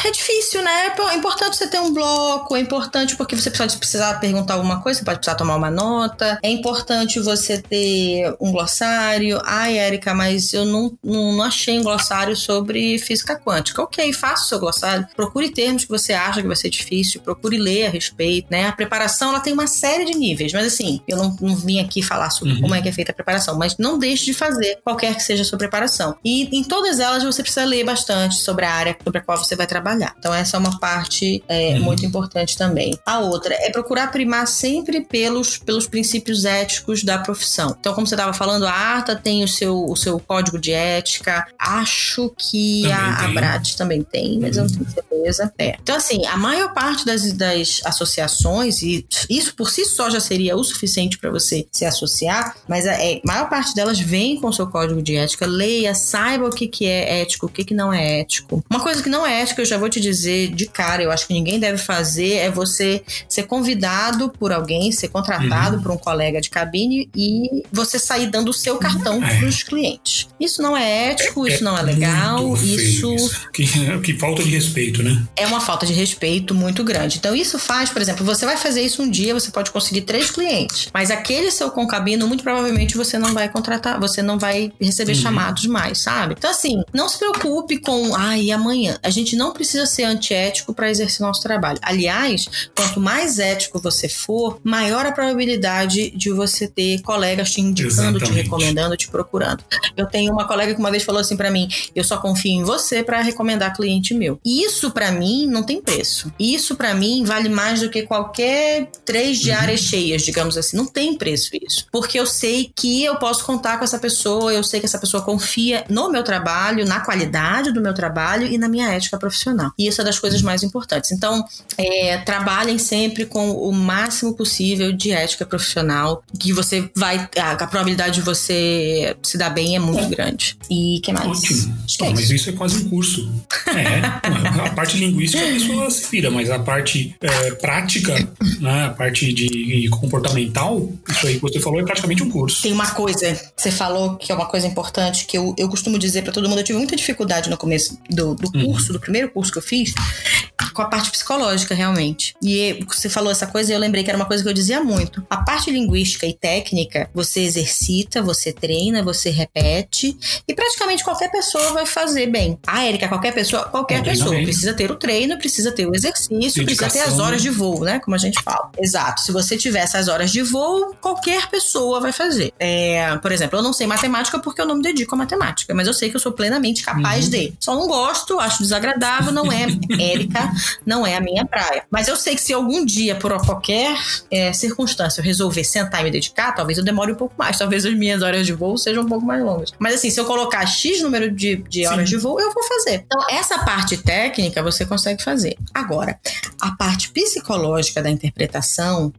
é difícil, né? É importante você ter um bloco, é importante porque você pode precisar perguntar alguma coisa, você pode precisar tomar uma nota, é importante você ter um glossário. Ai, Érica, mas eu não, não, não achei um glossário sobre física quântica. Ok, faça o seu glossário, procure termos que você acha que vai ser difícil, procure ler a respeito, né? A preparação, ela tem uma série de níveis, mas assim, eu não, não vim aqui falar sobre uhum. como é que é feita a preparação, mas não deixe de fazer qualquer que seja a sua preparação. E em todas elas você precisa ler bastante sobre a área sobre a qual você vai trabalhar. Então essa é uma parte é, uhum. muito importante também. A outra é procurar primar sempre pelos, pelos princípios éticos da profissão. Então, como você estava falando, a ARTA tem o seu, o seu código de ética. Acho que a, a BRAD também tem, mas uhum. eu não tenho certeza. É. Então, assim, a maior parte das, das associações, e isso por si só já seria o suficiente para você se associar, mas a, é, maior parte delas vem com o seu código de ética. Leia, saiba o que, que é ético, o que, que não é ético. Uma coisa que não é ética, eu já vou te dizer de cara, eu acho que ninguém deve fazer, é você ser convidado por alguém, ser contratado uhum. por um colega de cabine e você sair dando o seu cartão é. para os clientes. Isso não é ético, é, isso não é legal, isso. isso. Que, que falta de respeito, né? É uma falta de respeito muito grande. Então, isso faz, por exemplo, você vai fazer isso um dia, você pode conseguir três clientes, mas aquele seu concabino, muito provavelmente você não vai contratar, você não vai receber uhum. chamados mais, sabe? Então, assim, não se preocupe com, ah, e amanhã? A gente não precisa ser antiético para exercer nosso trabalho. Aliás, quanto mais ético você for, maior a probabilidade de você ter colegas te indicando, Exatamente. te recomendando, te procurando. Eu tenho uma colega que uma vez falou assim para mim: eu só confio em você para recomendar cliente meu. Isso para mim não tem preço. Isso para mim vale mais do que qualquer três diárias uhum. cheias, digamos assim. Não tem preço isso. Porque eu sei que eu posso contar com essa pessoa, eu sei que essa pessoa confia no meu trabalho, na qualidade do meu trabalho e na minha ética profissional. E isso é das coisas mais importantes. Então, é, trabalhem sempre com o máximo possível de ética profissional, que você vai. A, a probabilidade de você se dar bem é muito é. grande. E que mais? Ótimo. Que é mas isso é quase um curso. É. a parte linguística a pessoa se vira, mas a parte é, prática, né, a parte de comportamental, isso aí que você falou é praticamente um curso. Tem uma coisa que você falou que é uma coisa importante que eu, eu costumo dizer para todo mundo. Eu tive muita dificuldade no começo do, do uhum. curso, uhum. do primeiro curso que eu fiz, com a parte psicológica, realmente. E você falou essa coisa e eu lembrei que era uma coisa que eu dizia muito. A parte linguística e técnica, você exercita, você treina, você repete, e praticamente qualquer pessoa vai fazer bem. Ah, Érica, qualquer pessoa, qualquer pessoa precisa ter o treino, precisa ter o exercício, precisa ter as horas de voo, né? Como a gente fala. Exato. Se você tiver essas horas de voo, qualquer pessoa vai fazer. É, por exemplo, eu não sei matemática porque eu não me dedico a matemática, mas eu sei que eu sou plenamente capaz uhum. de. Só não gosto, acho desagradável, não é Érica, não é a minha praia. Mas eu sei que se algum dia, por qualquer é, circunstância, eu resolver sentar e me dedicar, talvez eu demore um pouco mais, talvez as minhas horas de voo sejam um pouco mais longas. Mas assim, se eu colocar X número de, de horas de voo, eu vou fazer. Então, essa parte técnica você consegue fazer. Agora, a parte psicológica da interpretação,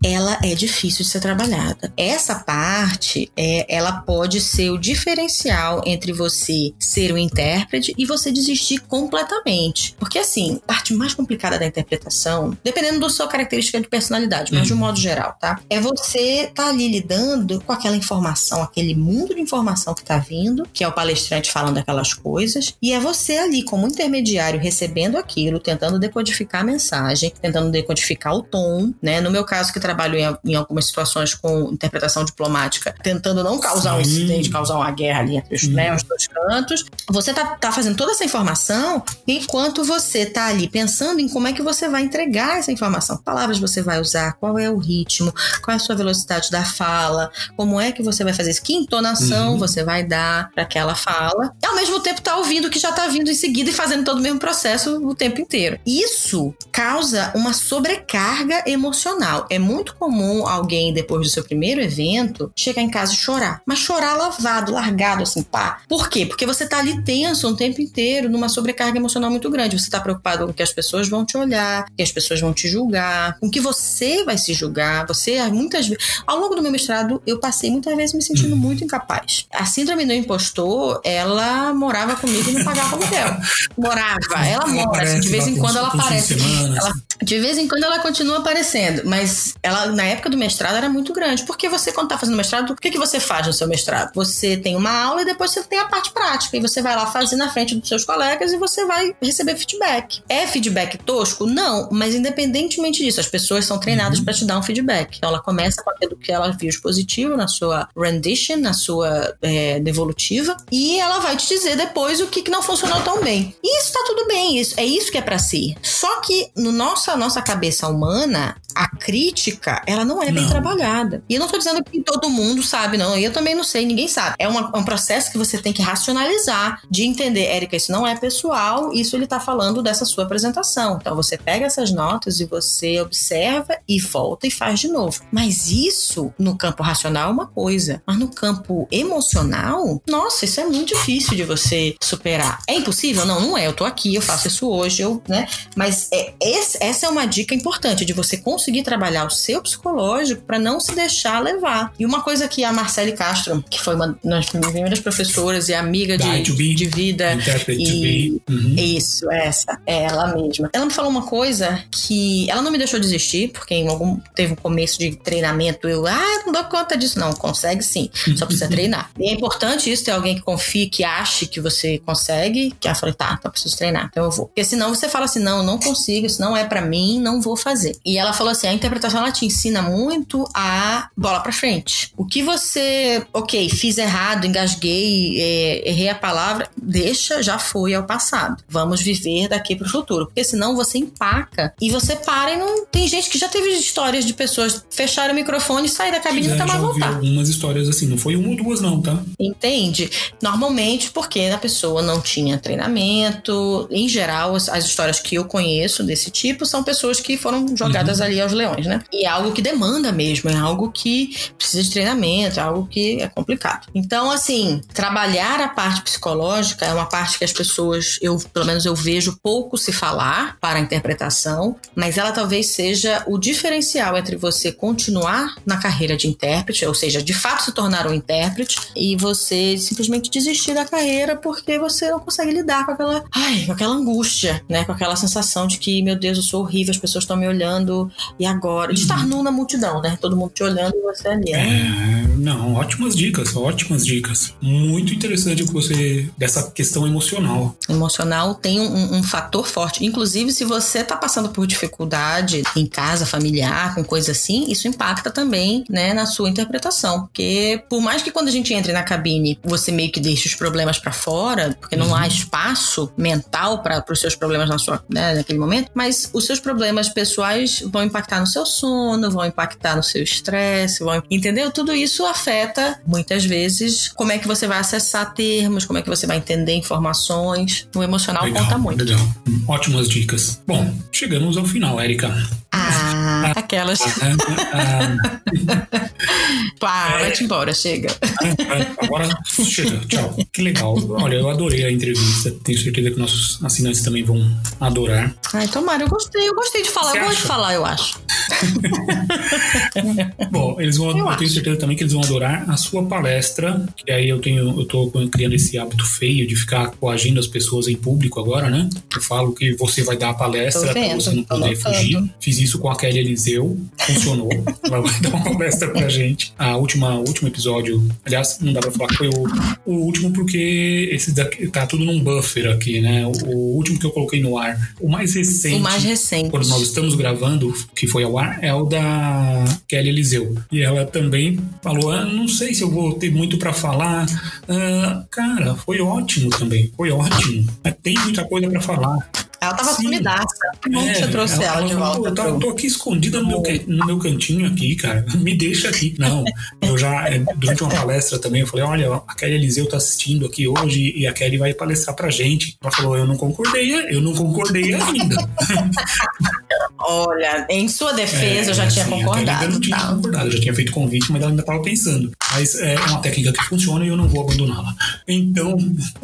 ela é difícil de ser trabalhada. Essa parte, é, ela pode ser o diferencial entre você ser o intérprete e você desistir completamente. Porque assim, a parte mais complicada da interpretação, dependendo da sua característica de personalidade, mas uhum. de um uhum. modo geral, tá? É você estar tá ali lidando com aquela informação, aquele mundo de informação que tá vindo, que é o palestrante falando aquelas coisas, e é você ali como intermediário recebendo aquilo, tentando decodificar a mensagem, tentando decodificar o tom, né? No meu caso, que trabalho em, em algumas situações com interpretação diplomática, tentando não causar Sim. um incidente, causar uma guerra ali entre os, né, os dois cantos, você tá, tá fazendo toda essa informação enquanto você tá ali pensando em como é que você vai entregar essa informação. Que palavras você vai usar, qual é o ritmo, qual é a sua velocidade da fala, como é que você vai fazer isso, que entonação uhum. você vai dar para aquela fala. E ao mesmo tempo tá ouvindo o que já tá vindo em seguida e fazendo todo o mesmo processo o tempo inteiro. Isso causa uma sobrecarga emocional. É muito comum alguém, depois do seu primeiro evento, chegar em casa e chorar. Mas chorar lavado, largado, assim, pá. Por quê? Porque você tá ali tenso o tempo inteiro, numa sobrecarga emocional muito grande. Você tá preocupado com que as pessoas vão te olhar, que as pessoas vão te julgar, com que você vai se julgar. Você, muitas vezes. Ao longo do meu mestrado, eu passei muitas vezes me sentindo uhum. muito incapaz. A síndrome do impostor, ela morava comigo e não pagava aluguel. Morava, ela mora, assim, de vez em quando ela aparece. Ela, De vez em quando ela continua aparecendo, mas ela na época do mestrado era muito grande. Porque você, quando tá fazendo mestrado, o que, que você faz no seu mestrado? Você tem uma aula e depois você tem a parte prática. E você vai lá fazer na frente dos seus colegas e você vai receber feedback. É feedback tosco? Não, mas independentemente disso, as pessoas são treinadas uhum. para te dar um feedback. Então ela começa com aquilo que ela viu de positivo na sua rendition, na sua é, devolutiva, e ela vai te dizer depois o que, que não funcionou tão bem. E isso tá tudo bem, isso, é isso que é para si. Só que no nossa, nossa cabeça humana, a crítica, ela não é não. bem trabalhada. E eu não tô dizendo que todo mundo sabe, não. Eu também não sei, ninguém sabe. É uma, um processo que você tem que racionalizar, de entender, Érica, isso não é pessoal, isso ele tá falando dessa sua apresentação. Então você pega essas notas e você observa e volta e faz de novo. Mas isso, no campo racional, é uma coisa. Mas no campo emocional, nossa, isso é muito difícil de você superar. É impossível? Não, não é. Eu tô aqui, eu faço isso hoje, eu, né? Mas é, esse, essa é uma dica importante de você conseguir conseguir trabalhar o seu psicológico para não se deixar levar. E uma coisa que a Marcele Castro, que foi uma das primeiras professoras e amiga de, de vida. E, uhum. Isso, essa, é ela mesma. Ela me falou uma coisa que ela não me deixou desistir, porque em algum teve um começo de treinamento, eu, ah, não dou conta disso. Não, consegue sim, só precisa treinar. E é importante isso, ter alguém que confie, que ache que você consegue, que ela falou, tá, então preciso treinar, então eu vou. Porque senão você fala assim, não, não consigo, isso não é para mim, não vou fazer. E ela falou assim, a interpretação ela te ensina muito a bola para frente. O que você, ok, fiz errado, engasguei, é, errei a palavra, deixa, já foi ao passado. Vamos viver daqui pro futuro, porque senão você empaca e você para e não tem gente que já teve histórias de pessoas fecharem o microfone, sair da cabine e nunca mais voltar. algumas histórias assim, não foi uma ou duas não, tá? Entende? Normalmente porque a pessoa não tinha treinamento, em geral as, as histórias que eu conheço desse tipo são pessoas que foram jogadas uhum. ali aos leões, né? E é algo que demanda mesmo, é algo que precisa de treinamento, é algo que é complicado. Então, assim, trabalhar a parte psicológica é uma parte que as pessoas, eu pelo menos eu vejo pouco se falar para a interpretação, mas ela talvez seja o diferencial entre você continuar na carreira de intérprete, ou seja, de fato se tornar um intérprete, e você simplesmente desistir da carreira porque você não consegue lidar com aquela, ai, com aquela angústia, né? Com aquela sensação de que, meu Deus, eu sou horrível, as pessoas estão me olhando e agora. De estar nu na multidão, né? Todo mundo te olhando e você ali. É, é não, ótimas dicas, ótimas dicas. Muito interessante que você. dessa questão emocional. Emocional tem um, um fator forte. Inclusive, se você tá passando por dificuldade em casa, familiar, com coisa assim, isso impacta também, né, na sua interpretação. Porque por mais que quando a gente entre na cabine, você meio que deixe os problemas para fora, porque não uhum. há espaço mental para os seus problemas na sua, né, naquele momento, mas os seus problemas pessoais vão impactar impactar no seu sono, vão impactar no seu estresse, vão... entendeu? Tudo isso afeta, muitas vezes, como é que você vai acessar termos, como é que você vai entender informações. O emocional legal, conta muito. Legal. Ótimas dicas. Bom, chegamos ao final, Érica. Ah, aquelas. Pá, é... vai-te embora, chega. Agora chega, tchau. Que legal. Olha, eu adorei a entrevista. Tenho certeza que nossos assinantes também vão adorar. Ai, tomara, eu gostei, eu gostei de falar. Você eu gosto de falar, eu acho. Bom, eles vão, eu, eu tenho certeza também que eles vão adorar a sua palestra. Que aí eu tenho, eu tô criando esse hábito feio de ficar coagindo as pessoas em público agora, né? Eu falo que você vai dar a palestra para você não poder fugir. Fiz isso com a Kelly Eliseu, funcionou. Ela vai dar uma palestra pra gente. A última, o último episódio, aliás, não dá pra falar que foi o, o último porque esse daqui tá tudo num buffer aqui, né? O, o, último que eu coloquei no ar. O mais recente. O mais recente. Quando nós estamos gravando, que foi ao ar, é o da Kelly Eliseu. E ela também falou: ah, não sei se eu vou ter muito para falar. Ah, cara, foi ótimo também. Foi ótimo. Tem muita coisa para falar. Ela tava sumidaça. Que bom é, que você trouxe ela, ela de volta. Eu tô, tô, aqui escondida no meu, no meu cantinho aqui, cara. Me deixa aqui. Não, eu já, é, durante uma palestra também, eu falei, olha, a Kelly Eliseu tá assistindo aqui hoje e a Kelly vai palestrar pra gente. Ela falou, eu não concordei, eu não concordei ainda. Olha, em sua defesa, é, eu já tinha concordado. Eu não tinha tá. concordado, eu já tinha feito convite, mas ela ainda estava pensando. Mas é uma técnica que funciona e eu não vou abandoná-la. Então,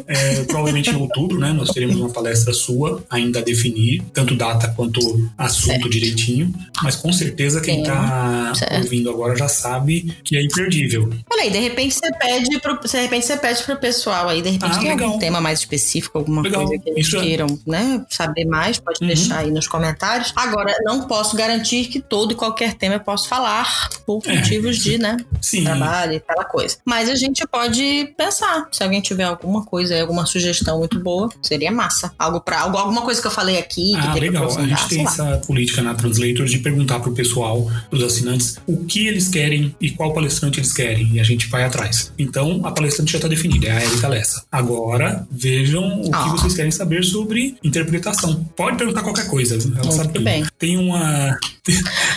é, provavelmente em outubro, né, nós teremos uma palestra sua, ainda a definir, tanto data quanto assunto certo. direitinho. Mas com certeza quem está ouvindo agora já sabe que é imperdível. Olha aí, de repente você pede pro, de repente você pede pro pessoal aí, de repente ah, tem legal. algum tema mais específico, alguma legal. coisa que eles Isso é queiram, é... né, saber mais, pode uhum. deixar aí nos comentários. Agora, não posso garantir que todo e qualquer tema eu posso falar por é, motivos de, né, sim. trabalho e aquela coisa. Mas a gente pode pensar, se alguém tiver alguma coisa, alguma sugestão muito boa, seria massa. Algo para alguma coisa que eu falei aqui. ah, legal. A gente tem essa política na Translator de perguntar pro pessoal, pros assinantes, o que eles querem e qual palestrante eles querem. E a gente vai atrás. Então, a palestrante já está definida, é a Erika Lessa. Agora, vejam o ah. que vocês querem saber sobre interpretação. Pode perguntar qualquer coisa. Ela Muito sabe tudo. Bem. Tem uma.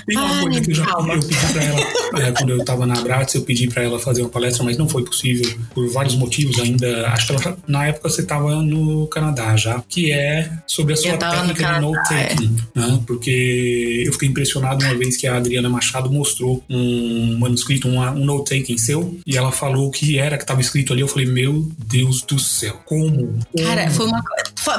Tem uma Ai, coisa que eu já calma. eu pedi pra ela, é, quando eu tava na Abrats, eu pedi pra ela fazer uma palestra, mas não foi possível por vários motivos ainda. Acho que ela, na época você tava no Canadá já, que é sobre a sua técnica de note-taking. É. Né? Porque eu fiquei impressionado uma vez que a Adriana Machado mostrou um manuscrito, um, um note-taking seu, e ela falou que era que tava escrito ali. Eu falei, meu Deus do céu, como? Cara, foi uma.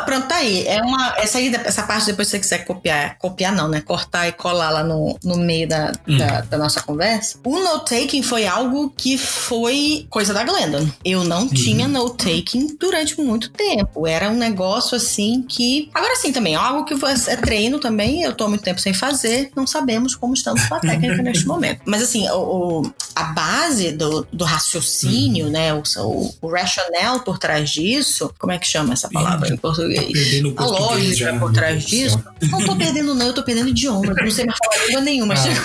Pronto, tá aí. É uma. Essa aí, essa parte depois se você quiser copiar, copiar não, né? Cortar e colar lá no, no meio da, hum. da, da, nossa conversa. O note-taking foi algo que foi coisa da Glendon. Eu não uhum. tinha note-taking durante muito tempo. Era um negócio assim que. Agora sim também, algo que é treino também. Eu tô há muito tempo sem fazer. Não sabemos como estamos com a técnica neste momento. Mas assim, o, o, a base do, do raciocínio, uhum. né? O, o, o rationale por trás disso. Como é que chama essa palavra em português? Tá a lógica por trás disso. Não tô perdendo, não, eu tô perdendo idioma. Eu não sei mais falar língua nenhuma. Ah. Chega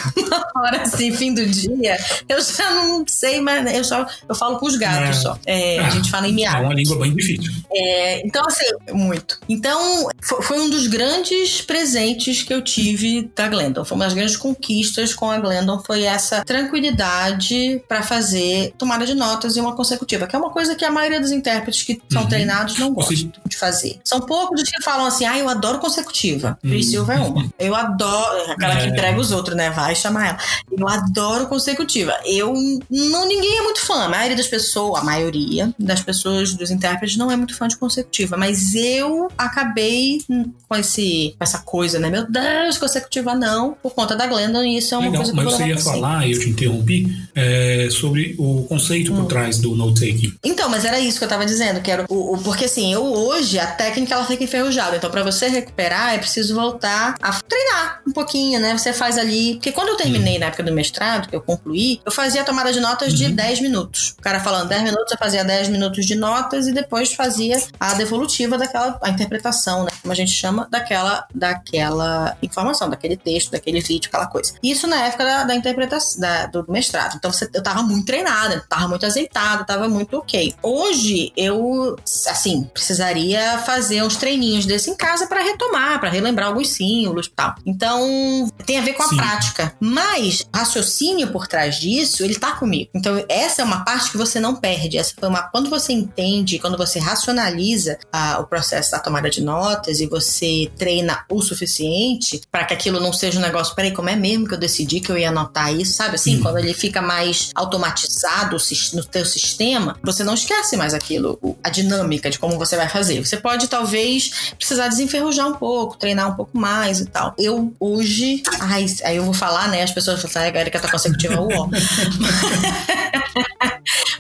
uma hora assim, fim do dia, eu já não sei mais. Eu só eu falo com os gatos é. só. É, ah, a gente fala em miado. É uma língua bem difícil. É, então, assim, muito. Então, foi um dos grandes presentes que eu tive da Glendon. Foi uma das grandes conquistas com a Glendon. Foi essa tranquilidade para fazer tomada de notas e uma consecutiva, que é uma coisa que a maioria dos intérpretes que são uhum. treinados não gostam de fazer. São poucos os que falam assim, ah, eu adoro consecutiva. Uhum. Silva é uma. Eu adoro, aquela é. que entrega os outros, né? Vai chamar ela. Eu adoro consecutiva. Eu, não, ninguém é muito fã. A maioria das pessoas, a maioria das pessoas, dos intérpretes, não é muito fã de consecutiva. Mas eu acabei com, esse, com essa coisa, né? Meu Deus, consecutiva não, por conta da Glendon, e isso é uma Legal, coisa que mas eu você ia falar, e eu te interrompi, é, sobre o conceito hum. por trás do note-taking. Então, mas era isso que eu tava dizendo, que era o, o, porque assim, eu hoje, a técnica ela fica enferrujada. Então, para você recuperar, é preciso voltar a treinar um pouquinho, né? Você faz ali. Porque quando eu terminei uhum. na época do mestrado, que eu concluí, eu fazia a tomada de notas uhum. de 10 minutos. O cara falando 10 minutos, eu fazia 10 minutos de notas e depois fazia a devolutiva daquela a interpretação, né? Como a gente chama, daquela, daquela informação, daquele texto, daquele vídeo, aquela coisa. Isso na época da, da interpretação, da, do mestrado. Então você, eu tava muito treinada, tava muito azeitada, tava muito ok. Hoje eu, assim, precisaria fazer uns treininhos desse em casa para retomar, para relembrar alguns símbolos e tal. Então, tem a ver com a Sim. prática. Mas, raciocínio por trás disso, ele tá comigo. Então, essa é uma parte que você não perde. Essa foi uma. Quando você entende, quando você racionaliza ah, o processo da tomada de notas e você treina o suficiente para que aquilo não seja um negócio, peraí, como é mesmo que eu decidi que eu ia anotar isso, sabe assim? Sim. Quando ele fica mais automatizado no teu sistema, você não esquece mais aquilo, a dinâmica de como você vai fazer. Você pode, talvez, precisar desenferrujar um pouco, treinar um pouco mais e tal. Eu, hoje, ai, aí eu vou falar, né? As pessoas falam, assim, a Erika tá consecutiva, uó.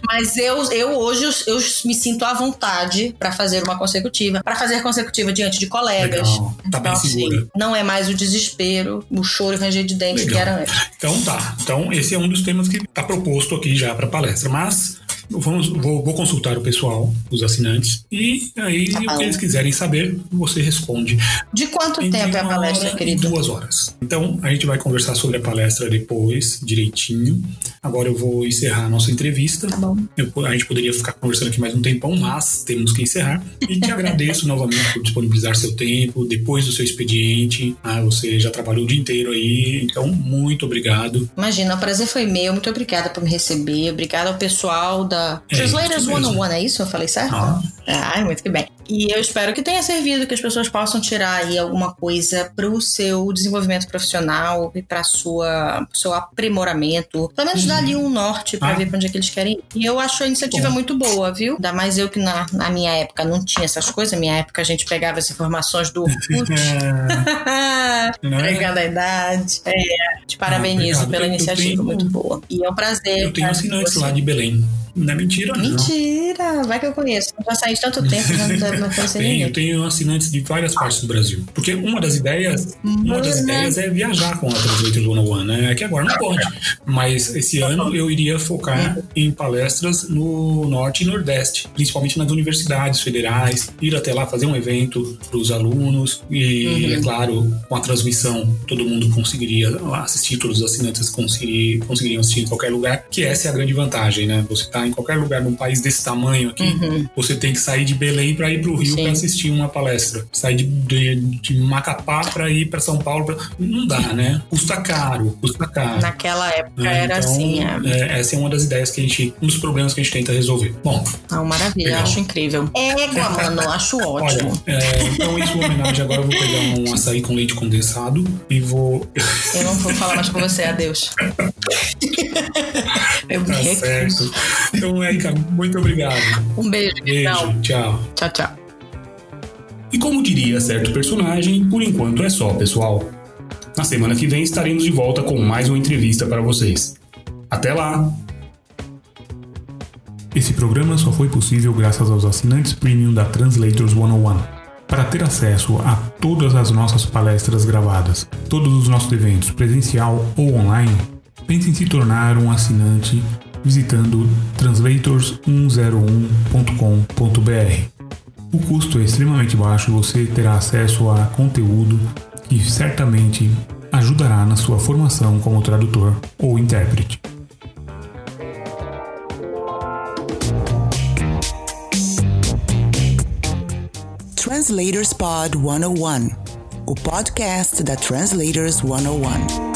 Mas eu, eu hoje eu, me sinto à vontade para fazer uma consecutiva, para fazer consecutiva diante de colegas. Legal. Tá então, bem segura. Assim, não é mais o desespero, o choro e ranger de dente Legal. que era antes. Então tá. Então esse é um dos temas que está proposto aqui já para palestra. Mas Vamos, vou, vou, consultar o pessoal, os assinantes, e aí tá o que eles quiserem saber, você responde. De quanto tempo é a palestra, querido? Duas horas. Então, a gente vai conversar sobre a palestra depois, direitinho. Agora eu vou encerrar a nossa entrevista. Tá bom. Eu, a gente poderia ficar conversando aqui mais um tempão, mas temos que encerrar. E te agradeço novamente por disponibilizar seu tempo, depois do seu expediente. Ah, você já trabalhou o dia inteiro aí, então muito obrigado. Imagina, o prazer foi meu. Muito obrigada por me receber. Obrigada ao pessoal da da é, Translators 101, é isso? Eu falei certo? Ah. ah, muito que bem. E eu espero que tenha servido, que as pessoas possam tirar aí alguma coisa para o seu desenvolvimento profissional e para sua seu aprimoramento. Pelo menos uhum. dar ali um norte para ah. ver para onde é que eles querem ir. E eu acho a iniciativa Bom. muito boa, viu? Ainda mais eu que na, na minha época não tinha essas coisas. Na minha época a gente pegava as informações do Orkut. Pegando a idade. É, te parabenizo ah, pela iniciativa, tenho, muito boa. E é um prazer. Eu tenho assinantes lá de Belém. Não é mentira, não. Mentira! Vai que eu conheço. Já saí de tanto tempo, não conhecer Tem, ninguém. eu tenho assinantes de várias partes do Brasil. Porque uma das ideias, uma das Mano. ideias é viajar com a Translator 101, né? É que agora não pode. Mas esse ano eu iria focar em palestras no Norte e Nordeste, principalmente nas universidades federais, ir até lá fazer um evento para os alunos e, é claro, com a transmissão todo mundo conseguiria assistir, todos os assinantes conseguir, conseguiriam assistir em qualquer lugar, que essa é a grande vantagem, né? Você está em qualquer lugar num país desse tamanho aqui, você tem que sair de Belém para ir para o Rio para assistir uma palestra. Sair de, de, de Macapá para ir para São Paulo, pra- não dá, né? Custa caro, custa caro. Naquela época né? era Então, assim. É. é, essa é uma das ideias que a gente, um dos problemas que a gente tenta resolver. Bom, Não, maravilha, Legal. acho incrível. Égua, mano, acho olha, ótimo. é, então em sua homenagem agora eu vou pegar um açaí com leite condensado e vou Eu não vou falar mais com você, adeus. Eu me Tá recuso. certo. Então, Érica, muito obrigado. Um beijo, Beijo, Guilherme. tchau. Tchau, tchau. E como diria certo personagem, por enquanto é só, pessoal. Na semana que vem estaremos de volta com mais uma entrevista para vocês. Até lá! Esse programa só foi possível graças aos assinantes premium da Translators 101. Para ter acesso a todas as nossas palestras gravadas, todos os nossos eventos presencial ou online, pense em se tornar um assinante visitando translators101.com.br. O custo é extremamente baixo e você terá acesso a conteúdo que certamente ajudará na sua formação como tradutor ou intérprete. Translators Pod 101, o podcast da Translators 101.